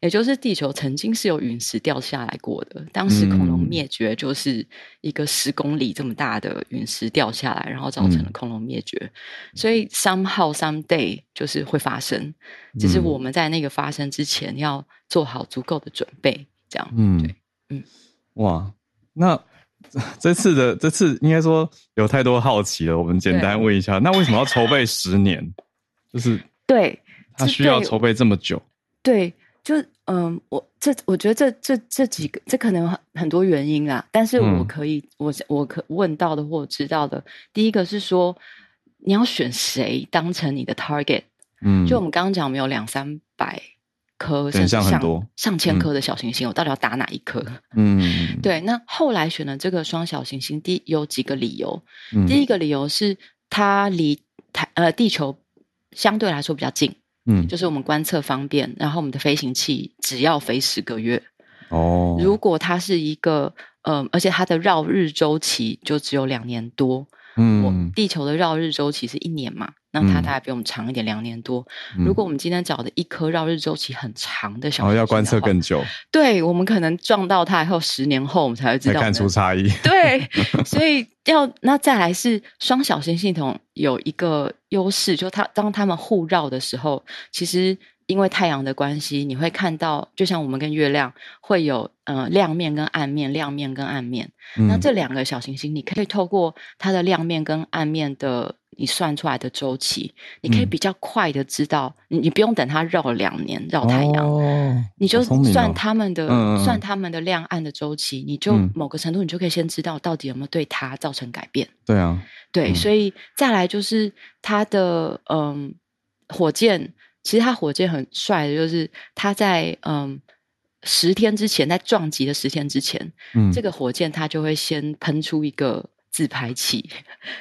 也就是地球曾经是有陨石掉下来过的，当时恐龙灭绝就是一个十公里这么大的陨石掉下来，然后造成了恐龙灭绝。嗯、所以 somehow someday 就是会发生，只是我们在那个发生之前要做好足够的准备，这样。嗯，对，嗯，哇，那 这次的这次应该说有太多好奇了，我们简单问一下，那为什么要筹备十年？就是对，他需要筹备这么久，对。就嗯，我这我觉得这这这几个这可能很很多原因啦，但是我可以、嗯、我我可问到的或知道的，第一个是说你要选谁当成你的 target，嗯，就我们刚刚讲，我们有两三百颗，甚至像很多上千颗的小行星，嗯、我到底要打哪一颗？嗯，对。那后来选了这个双小行星，第有几个理由。嗯、第一个理由是它离台呃地球相对来说比较近，嗯，就是我们观测方便，然后我们的飞行器只要飞十个月。哦，如果它是一个嗯、呃，而且它的绕日周期就只有两年多。嗯，我地球的绕日周期是一年嘛，那它大概比我们长一点，两年多。嗯、如果我们今天找的一颗绕日周期很长的小行星，哦，要观测更久。对，我们可能撞到它以后，十年后我们才会知道，才看出差异。对，所以要那再来是双小星系统有一个优势，就它当它们互绕的时候，其实。因为太阳的关系，你会看到，就像我们跟月亮会有呃亮面跟暗面，亮面跟暗面。嗯、那这两个小行星，你可以透过它的亮面跟暗面的你算出来的周期，你可以比较快的知道，嗯、你你不用等它绕两年绕太阳，哦、你就算他们的、哦、算他们的亮暗的周期，你就某个程度，你就可以先知道到底有没有对它造成改变。对啊，对，嗯、所以再来就是它的嗯火箭。其实它火箭很帅的，就是它在嗯十天之前，在撞击的十天之前，嗯，这个火箭它就会先喷出一个自拍器，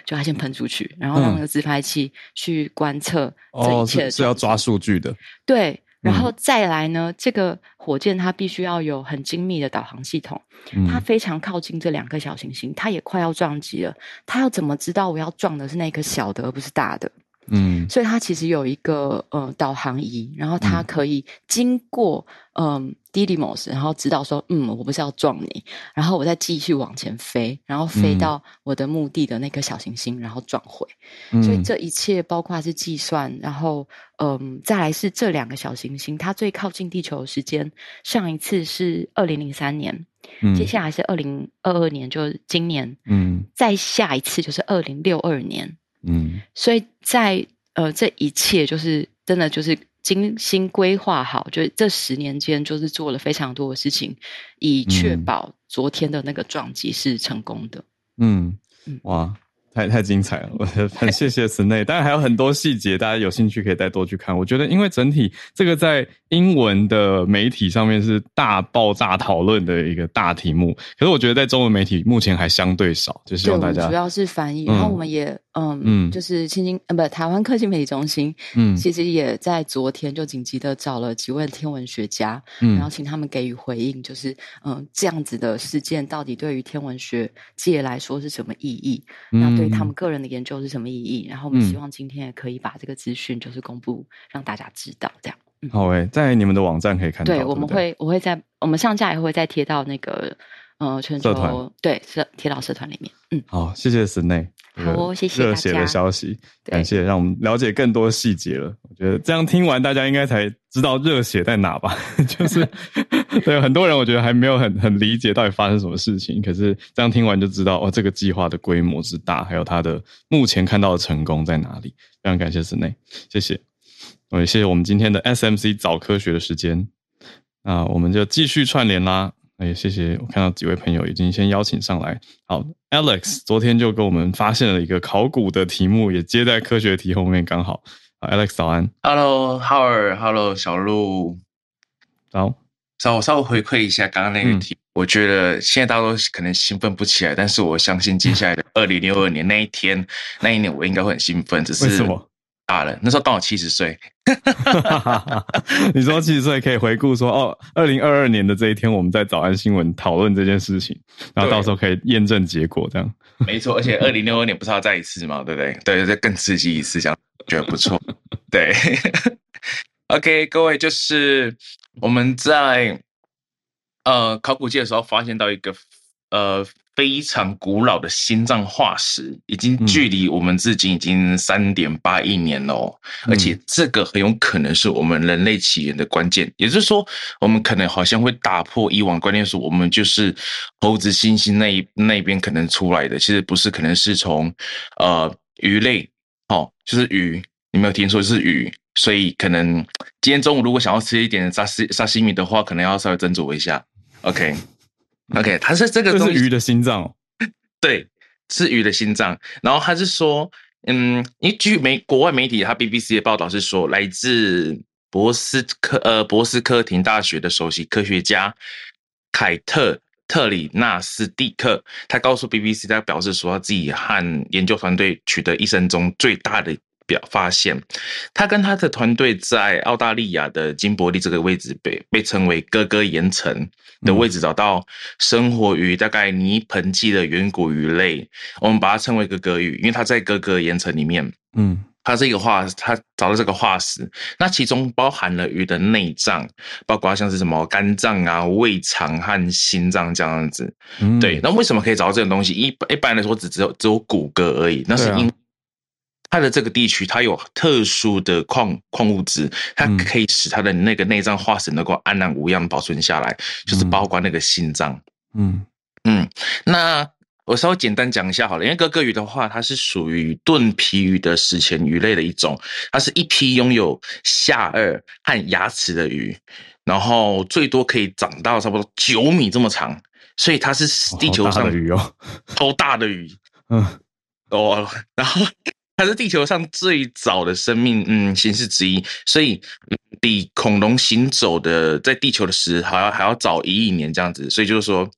就它先喷出去，然后让那个自拍器去观测这一切、嗯哦是，是要抓数据的。对，然后再来呢，嗯、这个火箭它必须要有很精密的导航系统，嗯、它非常靠近这两颗小行星，它也快要撞击了，它要怎么知道我要撞的是那颗小的，而不是大的？嗯，所以它其实有一个呃导航仪，然后它可以经过嗯 Didymos，然后知道说嗯我不是要撞你，然后我再继续往前飞，然后飞到我的目的的那颗小行星，然后撞回。嗯、所以这一切包括是计算，然后嗯再来是这两个小行星，它最靠近地球的时间，上一次是二零零三年，嗯、接下来是二零二二年，就是今年，嗯，再下一次就是二零六二年。嗯，所以在呃这一切就是真的就是精心规划好，就这十年间就是做了非常多的事情，以确保昨天的那个撞击是成功的。嗯，哇。太太精彩了，我很谢谢 Snae，当然还有很多细节，大家有兴趣可以再多去看。我觉得，因为整体这个在英文的媒体上面是大爆炸讨论的一个大题目，可是我觉得在中文媒体目前还相对少，就希望大家主要是翻译，嗯、然后我们也嗯嗯，就是青青呃不台湾科技媒体中心嗯，其实也在昨天就紧急的找了几位天文学家，嗯，然后请他们给予回应，就是嗯这样子的事件到底对于天文学界来说是什么意义？嗯、那对。他们个人的研究是什么意义？然后我们希望今天也可以把这个资讯就是公布，让大家知道。这样，嗯、好诶，在你们的网站可以看到。对，我们会，我会在我们上架也会再贴到那个呃全球社团，对，社贴到社团里面。嗯，好，谢谢 Snae，好、哦，谢谢热血的消息，感谢，让我们了解更多细节了。我觉得这样听完，大家应该才知道热血在哪吧？就是 对很多人，我觉得还没有很很理解到底发生什么事情。可是这样听完就知道，哦，这个计划的规模之大，还有它的目前看到的成功在哪里。非常感谢 Snae，谢我。也谢谢我们今天的 SMC 早科学的时间。那我们就继续串联啦。也谢谢，我看到几位朋友已经先邀请上来。好，Alex 昨天就跟我们发现了一个考古的题目，也接在科学题后面，刚好。好，Alex 早安。Hello，浩尔，Hello，小鹿。早，稍我稍微回馈一下刚刚那个题，嗯、我觉得现在大家都可能兴奋不起来，但是我相信接下来的二零六二年那一天，那一年我应该会很兴奋。只是为什么？大了，那时候刚好七十岁。你说七十岁可以回顾说哦，二零二二年的这一天，我们在早安新闻讨论这件事情，然后到时候可以验证结果，这样没错。而且二零六二年不是要再一次吗？对不对？对，再更刺激一次，这样觉得不错。对，OK，各位，就是我们在呃考古界的时候发现到一个呃。非常古老的心脏化石，已经距离我们至今已经三点八亿年了哦，嗯、而且这个很有可能是我们人类起源的关键。也就是说，我们可能好像会打破以往观念，说我们就是猴子、猩猩那一那边可能出来的，其实不是，可能是从呃鱼类，哦，就是鱼，你没有听错，就是鱼。所以可能今天中午如果想要吃一点沙西沙西米的话，可能要稍微斟酌一下。OK。OK，它是这个东西，这是鱼的心脏哦。对，是鱼的心脏。然后他是说，嗯，因为据媒国外媒体，他 BBC 的报道是说，来自博斯科呃博斯科廷大学的首席科学家凯特特里纳斯蒂克，他告诉 BBC，他表示说他自己和研究团队取得一生中最大的表发现。他跟他的团队在澳大利亚的金伯利这个位置被被称为哥哥岩层的位置找到生活于大概泥盆纪的远古鱼类，我们把它称为哥哥鱼，因为它在哥哥岩层里面。嗯。它这个化，它找到这个化石，那其中包含了鱼的内脏，包括像是什么肝脏啊、胃肠和心脏这样子。嗯、对，那为什么可以找到这种东西？一一般来说，只只有只有骨骼而已。那是因它的这个地区，它有特殊的矿矿物质，它可以使它的那个内脏化石能够安然无恙保存下来，就是包括那个心脏。嗯。嗯，那。我稍微简单讲一下好了，因为哥哥鱼的话，它是属于盾皮鱼的史前鱼类的一种，它是一批拥有下颚和牙齿的鱼，然后最多可以长到差不多九米这么长，所以它是地球上的鱼哦，超大的鱼，嗯，哦，然后它是地球上最早的生命嗯形式之一，所以比恐龙行走的在地球的时还要还要早一亿年这样子，所以就是说。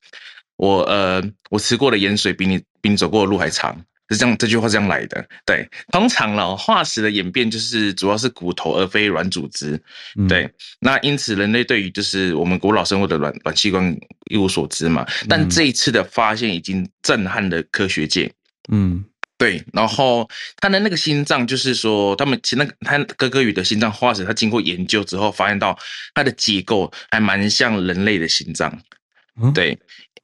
我呃，我吃过的盐水比你比你走过的路还长，是这样，这句话是这样来的。对，通常呢，化石的演变就是主要是骨头而非软组织。嗯、对，那因此人类对于就是我们古老生物的软软器官一无所知嘛。但这一次的发现已经震撼了科学界。嗯，对。然后他的那个心脏，就是说他们其实那个他哥哥鱼的心脏化石，他经过研究之后发现到它的结构还蛮像人类的心脏。嗯、对。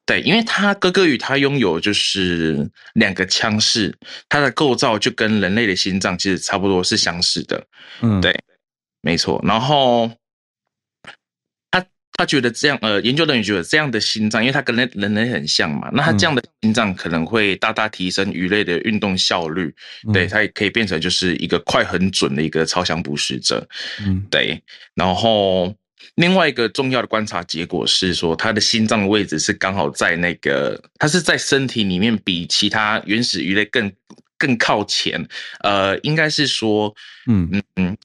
对，因为他哥哥鱼，他拥有就是两个腔室，它的构造就跟人类的心脏其实差不多是相似的。嗯，对，没错。然后他他觉得这样，呃，研究人员觉得这样的心脏，因为它跟人人类很像嘛，那它这样的心脏可能会大大提升鱼类的运动效率。嗯、对，它也可以变成就是一个快很准的一个超强捕食者。嗯，对，然后。另外一个重要的观察结果是说，它的心脏的位置是刚好在那个，它是在身体里面比其他原始鱼类更更靠前。呃，应该是说，嗯嗯嗯，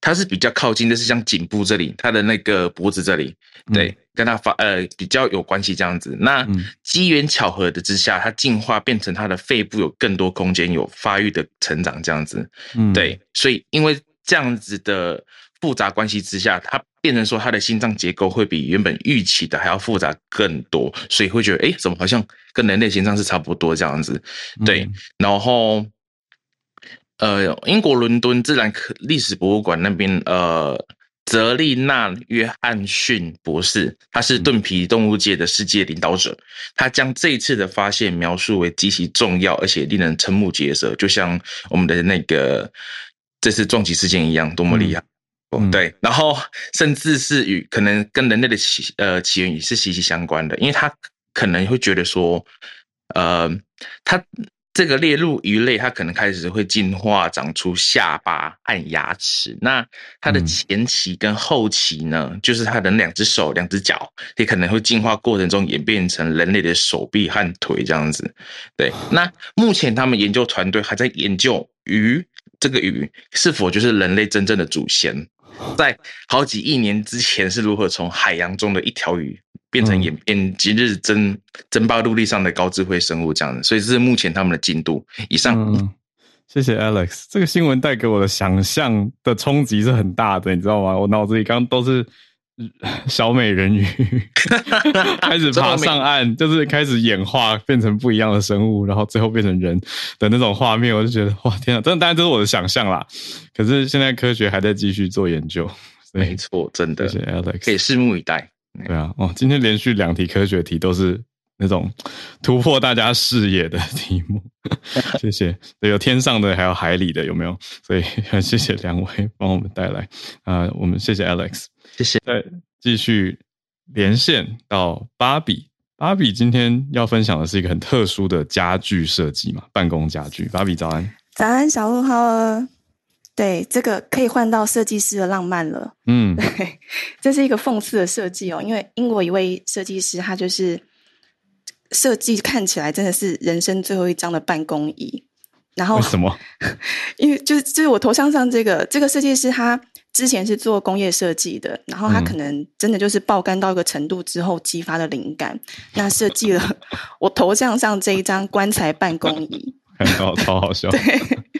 它是比较靠近，就是像颈部这里，它的那个脖子这里，对，嗯、跟它发呃比较有关系这样子。那机缘巧合的之下，它进化变成它的肺部有更多空间，有发育的成长这样子。嗯，对，所以因为这样子的复杂关系之下，它。变成说，它的心脏结构会比原本预期的还要复杂更多，所以会觉得，哎，怎么好像跟人类心脏是差不多这样子？对。嗯、然后，呃，英国伦敦自然科历史博物馆那边，呃，泽丽纳·约翰逊博士，他是盾皮动物界的世界领导者，他将这一次的发现描述为极其重要，而且令人瞠目结舌，就像我们的那个这次撞击事件一样，多么厉害！嗯嗯、对，然后甚至是与可能跟人类的起呃起源也是息息相关的，因为他可能会觉得说，呃，他这个猎鹿鱼类，它可能开始会进化长出下巴和牙齿，那它的前期跟后期呢，嗯、就是它的两只手、两只脚，也可能会进化过程中演变成人类的手臂和腿这样子。对，那目前他们研究团队还在研究鱼这个鱼是否就是人类真正的祖先。在好几亿年之前是如何从海洋中的一条鱼变成演变今日争争霸陆地上的高智慧生物这样的，所以这是目前他们的进度。以上，嗯，谢谢 Alex。这个新闻带给我的想象的冲击是很大的，你知道吗？我脑子里刚刚都是。小美人鱼 开始爬上岸，就是开始演化变成不一样的生物，然后最后变成人的那种画面，我就觉得哇天啊！真的，当然这是我的想象啦。可是现在科学还在继续做研究，没错，真的，谢谢 Alex，可以拭目以待。对啊，哦，今天连续两题科学题都是那种 突破大家视野的题目，谢谢。有天上的，还有海里的，有没有？所以很谢谢两位帮我们带来啊、呃，我们谢谢 Alex。谢谢。再继续连线到芭比，芭比今天要分享的是一个很特殊的家具设计嘛，办公家具。芭比早安，早安，小鹿好。对，这个可以换到设计师的浪漫了。嗯，对，这是一个讽刺的设计哦，因为英国一位设计师，他就是设计看起来真的是人生最后一张的办公椅。然后为什么？因为就是就是我头像上这个这个设计师他。之前是做工业设计的，然后他可能真的就是爆肝到一个程度之后激发的灵感，嗯、那设计了 我头像上这一张棺材办公椅，看到超好笑。对，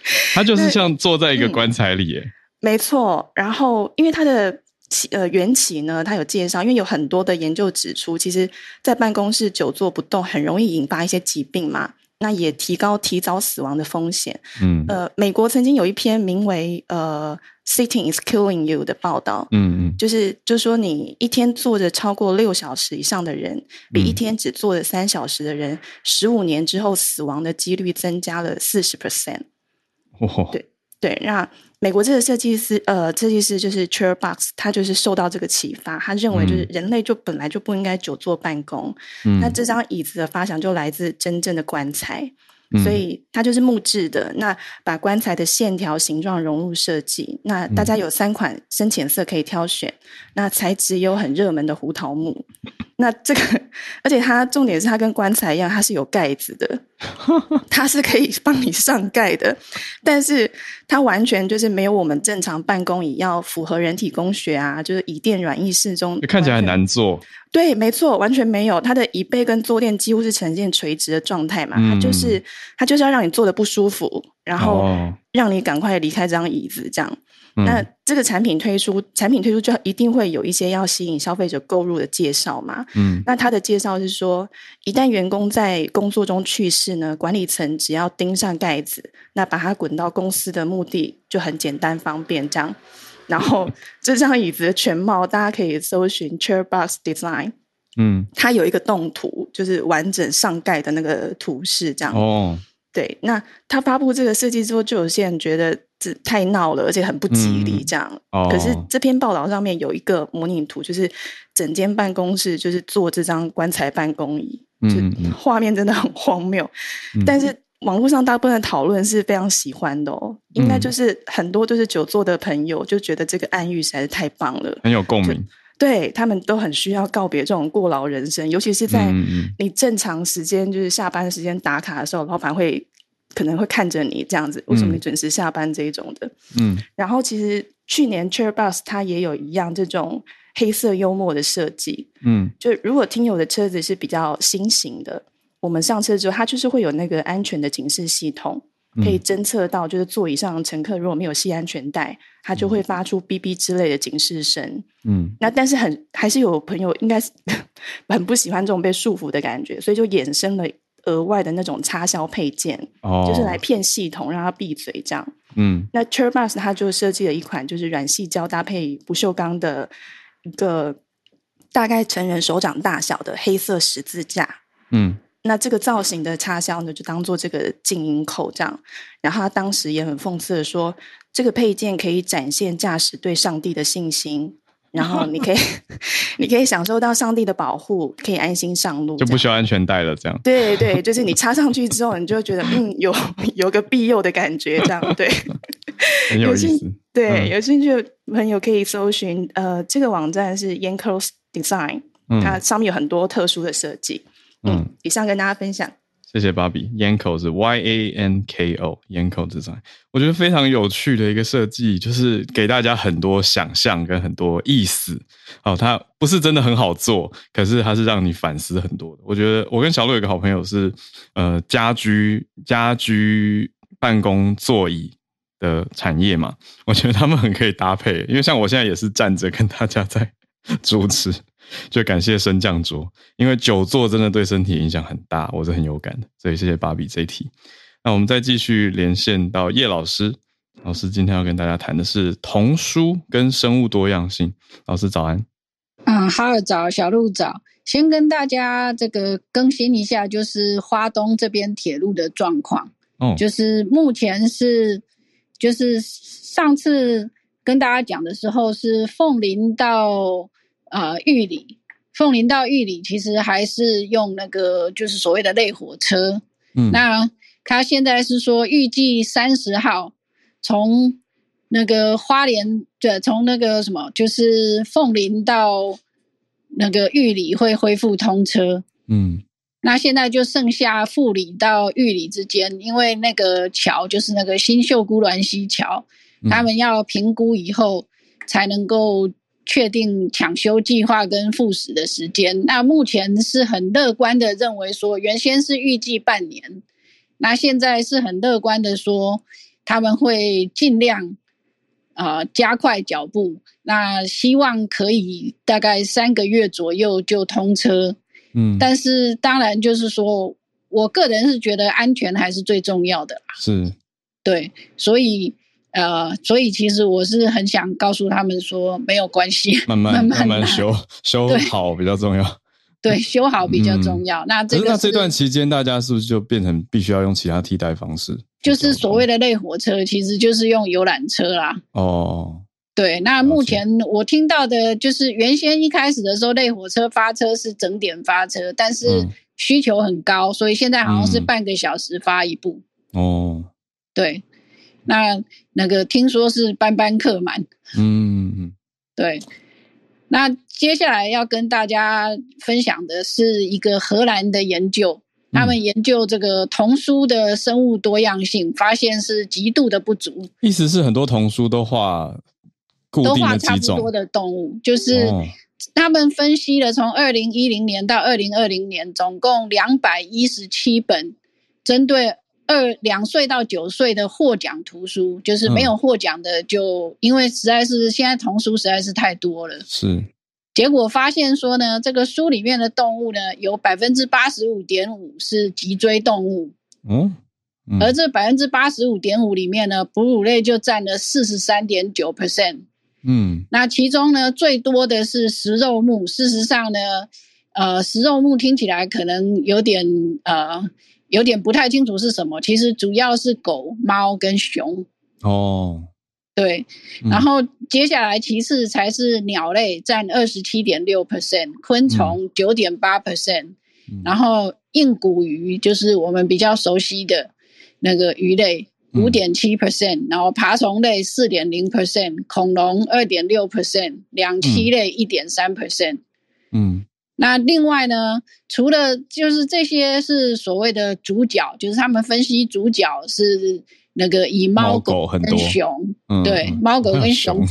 他就是像坐在一个棺材里，嗯，没错。然后因为他的起呃缘起呢，他有介绍，因为有很多的研究指出，其实在办公室久坐不动很容易引发一些疾病嘛。那也提高提早死亡的风险。嗯，呃，美国曾经有一篇名为“呃，Sitting is killing you” 的报道。嗯嗯，就是就是说，你一天坐着超过六小时以上的人，比一天只坐着三小时的人，十五年之后死亡的几率增加了四十 percent。哦，对对，那。美国这个设计师，呃，设计师就是 Chair Box，他就是受到这个启发，他认为就是人类就本来就不应该久坐办公。嗯，那这张椅子的发想就来自真正的棺材。所以它就是木质的，那把棺材的线条形状融入设计。那大家有三款深浅色可以挑选。那材质有很热门的胡桃木。那这个，而且它重点是它跟棺材一样，它是有盖子的，它是可以帮你上盖的。但是它完全就是没有我们正常办公椅要符合人体工学啊，就是椅垫软硬适中，看起来很难做。对，没错，完全没有。它的椅背跟坐垫几乎是呈现垂直的状态嘛，嗯、它就是它就是要让你坐的不舒服，然后让你赶快离开这张椅子，这样。哦、那这个产品推出，产品推出就一定会有一些要吸引消费者购入的介绍嘛。嗯，那它的介绍是说，一旦员工在工作中去世呢，管理层只要钉上盖子，那把它滚到公司的目的就很简单方便，这样。然后 这张椅子的全貌，大家可以搜寻 Chairbox Design。嗯，它有一个动图，就是完整上盖的那个图示，这样。哦，对。那他发布这个设计之后，就有些人觉得这太闹了，而且很不吉利，这样。哦。可是这篇报道上面有一个模拟图，就是整间办公室就是做这张棺材办公椅，嗯，就画面真的很荒谬。嗯。但是。网络上大部分的讨论是非常喜欢的哦，应该就是很多就是久坐的朋友就觉得这个暗喻实在是太棒了，很有共鸣。对，他们都很需要告别这种过劳人生，尤其是在你正常时间就是下班时间打卡的时候，老板会可能会看着你这样子，为什么你准时下班这一种的。嗯，然后其实去年 Chairbus 它也有一样这种黑色幽默的设计，嗯，就如果听友的车子是比较新型的。我们上车之后，它就是会有那个安全的警示系统，可以侦测到，就是座椅上乘客如果没有系安全带，它就会发出哔哔之类的警示声。嗯，那但是很还是有朋友应该是 很不喜欢这种被束缚的感觉，所以就衍生了额外的那种插销配件，哦，就是来骗系统让它闭嘴这样。嗯，那 Chairbus 它就设计了一款就是软矽胶搭配不锈钢的一个大概成人手掌大小的黑色十字架。嗯。那这个造型的插销呢，就当做这个静音口这样。然后他当时也很讽刺的说，这个配件可以展现驾驶对上帝的信心。然后你可以，你可以享受到上帝的保护，可以安心上路，就不需要安全带了。这样，对对，就是你插上去之后，你就会觉得嗯，有有个庇佑的感觉。这样对，很有意思。对，嗯、有兴趣的朋友可以搜寻呃，这个网站是 Yanko Design，它上面有很多特殊的设计。嗯，以上跟大家分享。谢谢芭比。Yanko 是 Y A N K O，Yanko Design，我觉得非常有趣的一个设计，就是给大家很多想象跟很多意思。哦，它不是真的很好做，可是它是让你反思很多的。我觉得我跟小鹿有个好朋友是呃家居家居办公座椅的产业嘛，我觉得他们很可以搭配，因为像我现在也是站着跟大家在 主持。就感谢升降桌，因为久坐真的对身体影响很大，我是很有感的。所以谢谢芭比这一题。那我们再继续连线到叶老师，老师今天要跟大家谈的是童书跟生物多样性。老师早安。嗯，哈尔早，小鹿早。先跟大家这个更新一下，就是花东这边铁路的状况。哦，就是目前是，就是上次跟大家讲的时候是凤林到。呃，玉里，凤林到玉里，其实还是用那个，就是所谓的类火车。嗯，那他现在是说，预计三十号从那个花莲，对，从那个什么，就是凤林到那个玉里会恢复通车。嗯，那现在就剩下富里到玉里之间，因为那个桥就是那个新秀姑峦溪桥，他们要评估以后。才能够确定抢修计划跟复驶的时间。那目前是很乐观的认为说，原先是预计半年，那现在是很乐观的说，他们会尽量啊、呃、加快脚步。那希望可以大概三个月左右就通车。嗯，但是当然就是说，我个人是觉得安全还是最重要的啦。是，对，所以。呃，所以其实我是很想告诉他们说，没有关系，慢慢慢慢修修好比较重要。对，修好比较重要。嗯、那这个那这段期间，大家是不是就变成必须要用其他替代方式？就是所谓的类火车，其实就是用游览车啦。哦，对。那目前我听到的就是，原先一开始的时候，类火车发车是整点发车，但是需求很高，所以现在好像是半个小时发一部。嗯、哦，对。那那个听说是班班客满，嗯，对。那接下来要跟大家分享的是一个荷兰的研究，他们研究这个童书的生物多样性，发现是极度的不足。意思是很多童书都画固定的几种，都画差不多的动物，就是他们分析了从二零一零年到二零二零年，总共两百一十七本针对。二两岁到九岁的获奖图书，就是没有获奖的就，就、嗯、因为实在是现在童书实在是太多了，是。结果发现说呢，这个书里面的动物呢，有百分之八十五点五是脊椎动物，嗯，嗯而这百分之八十五点五里面呢，哺乳类就占了四十三点九 percent，嗯，那其中呢，最多的是食肉目。事实上呢，呃，食肉目听起来可能有点呃。有点不太清楚是什么，其实主要是狗、猫跟熊。哦，对，然后接下来其次才是鸟类，占二十七点六 percent，昆虫九点八 percent，然后硬骨鱼就是我们比较熟悉的那个鱼类五点七 percent，然后爬虫类四点零 percent，恐龙二点六 percent，两栖类一点三 percent。嗯。那另外呢，除了就是这些是所谓的主角，就是他们分析主角是那个以猫狗跟熊，对，猫狗跟 熊，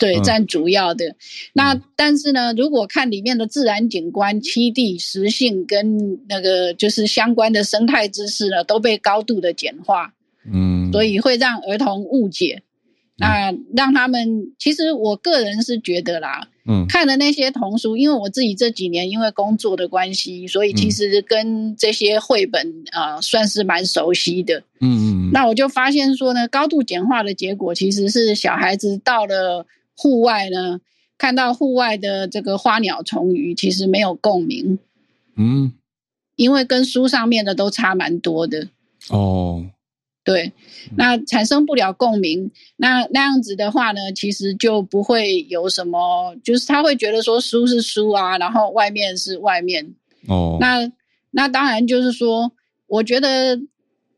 对，占主要的。那但是呢，如果看里面的自然景观、栖地、食性跟那个就是相关的生态知识呢，都被高度的简化，嗯，所以会让儿童误解。那让他们，其实我个人是觉得啦。嗯，看了那些童书，因为我自己这几年因为工作的关系，所以其实跟这些绘本啊、呃、算是蛮熟悉的。嗯嗯。那我就发现说呢，高度简化的结果其实是小孩子到了户外呢，看到户外的这个花鸟虫鱼，其实没有共鸣。嗯，因为跟书上面的都差蛮多的。哦。对，那产生不了共鸣，那那样子的话呢，其实就不会有什么，就是他会觉得说书是书啊，然后外面是外面。哦，那那当然就是说，我觉得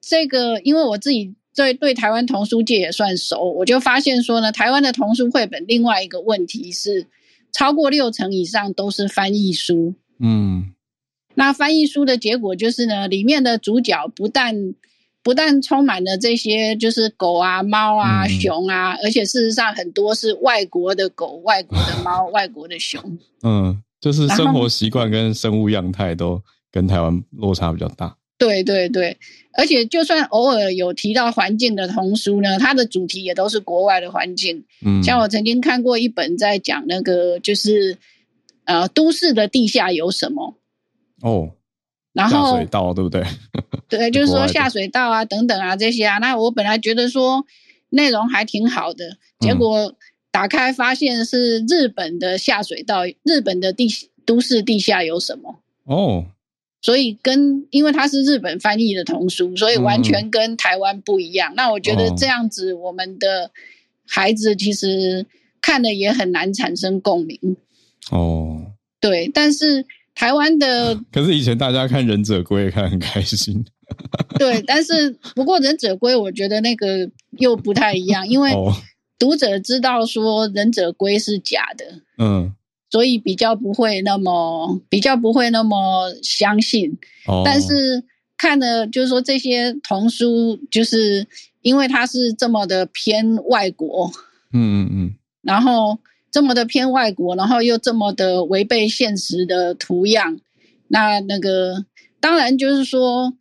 这个，因为我自己对对台湾童书界也算熟，我就发现说呢，台湾的童书绘本另外一个问题是，超过六成以上都是翻译书。嗯，那翻译书的结果就是呢，里面的主角不但不但充满了这些，就是狗啊、猫啊、熊啊，而且事实上很多是外国的狗、外国的猫、外国的熊。嗯，就是生活习惯跟生物样态都跟台湾落差比较大。对对对，而且就算偶尔有提到环境的童书呢，它的主题也都是国外的环境。嗯，像我曾经看过一本在讲那个，就是呃，都市的地下有什么？哦。然后下水道对不对？对，就是说下水道啊，等等啊这些啊。那我本来觉得说内容还挺好的，结果打开发现是日本的下水道，日本的地都市地下有什么？哦，所以跟因为它是日本翻译的童书，所以完全跟台湾不一样。那我觉得这样子，我们的孩子其实看了也很难产生共鸣。哦，对，但是。台湾的，可是以前大家看忍者龟看很开心。对，但是不过忍者龟，我觉得那个又不太一样，因为读者知道说忍者龟是假的，嗯，所以比较不会那么比较不会那么相信。哦，但是看了就是说这些童书，就是因为它是这么的偏外国，嗯嗯嗯。然后这么的偏外国，然后又这么的违背现实的图样，那那个当然就是说，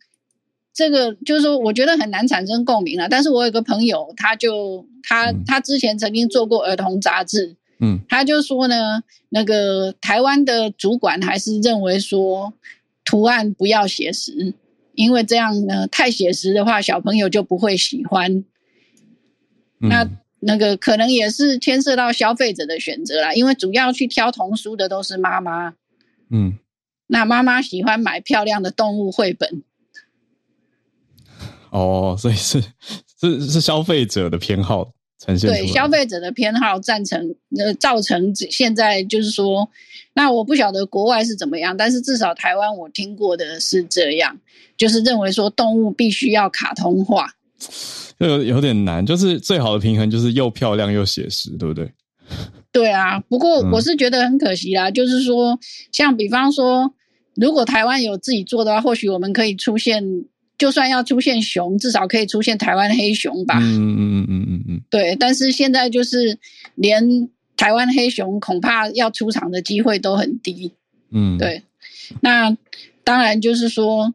这个就是说，我觉得很难产生共鸣了。但是我有个朋友，他就他他之前曾经做过儿童杂志，嗯，他就说呢，那个台湾的主管还是认为说，图案不要写实，因为这样呢，太写实的话，小朋友就不会喜欢。嗯、那。那个可能也是牵涉到消费者的选择啦，因为主要去挑童书的都是妈妈，嗯，那妈妈喜欢买漂亮的动物绘本，哦，所以是是是消费者的偏好呈现，对，消费者的偏好赞成呃造成现在就是说，那我不晓得国外是怎么样，但是至少台湾我听过的是这样，就是认为说动物必须要卡通化。就有有点难，就是最好的平衡就是又漂亮又写实，对不对？对啊，不过我是觉得很可惜啦，嗯、就是说，像比方说，如果台湾有自己做的话，或许我们可以出现，就算要出现熊，至少可以出现台湾黑熊吧。嗯嗯嗯嗯嗯嗯。对，但是现在就是连台湾黑熊恐怕要出场的机会都很低。嗯，对。那当然就是说。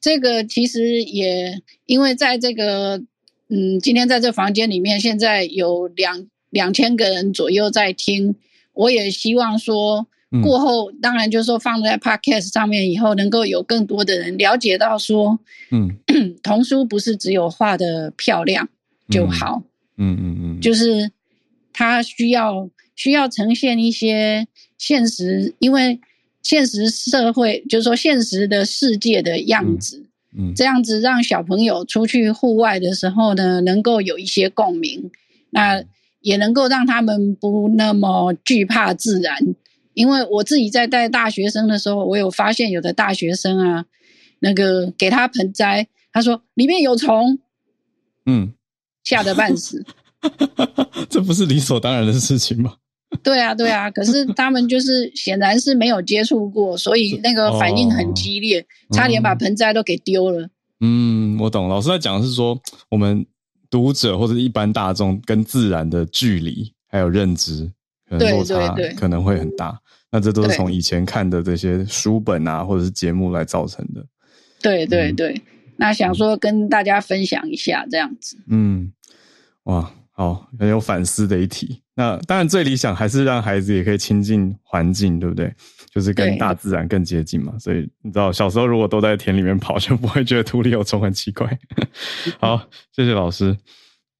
这个其实也因为在这个，嗯，今天在这房间里面，现在有两两千个人左右在听。我也希望说，过后、嗯、当然就是说放在 Podcast 上面以后，能够有更多的人了解到说，嗯，童书不是只有画的漂亮就好，嗯嗯嗯，嗯嗯就是它需要需要呈现一些现实，因为。现实社会就是说，现实的世界的样子，这样子让小朋友出去户外的时候呢，能够有一些共鸣，那也能够让他们不那么惧怕自然。因为我自己在带大学生的时候，我有发现有的大学生啊，那个给他盆栽，他说里面有虫，嗯，吓得半死，这不是理所当然的事情吗？对啊，对啊，可是他们就是显然是没有接触过，所以那个 反应很激烈，哦、差点把盆栽都给丢了。嗯，我懂。老师在讲的是说，我们读者或者一般大众跟自然的距离还有认知，可能落差可能会很大。对对对，那这都是从以前看的这些书本啊，或者是节目来造成的。对对对，嗯、那想说跟大家分享一下这样子。嗯，哇。好，很有反思的一题。那当然，最理想还是让孩子也可以亲近环境，对不对？就是跟大自然更接近嘛。所以你知道，小时候如果都在田里面跑，就不会觉得土里有虫很奇怪。好，谢谢老师。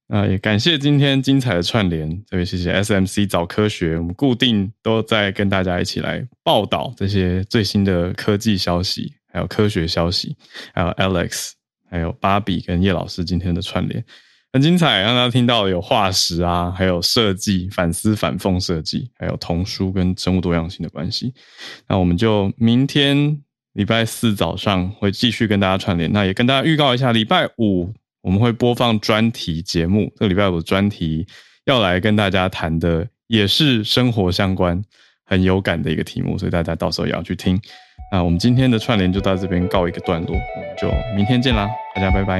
那也感谢今天精彩的串联，特别谢谢 SMC 早科学，我们固定都在跟大家一起来报道这些最新的科技消息，还有科学消息，还有 Alex，还有芭比跟叶老师今天的串联。很精彩，让大家听到有化石啊，还有设计、反思、反讽设计，还有童书跟生物多样性的关系。那我们就明天礼拜四早上会继续跟大家串联。那也跟大家预告一下，礼拜五我们会播放专题节目。这个礼拜五的专题要来跟大家谈的也是生活相关、很有感的一个题目，所以大家到时候也要去听。那我们今天的串联就到这边告一个段落，我们就明天见啦，大家拜拜。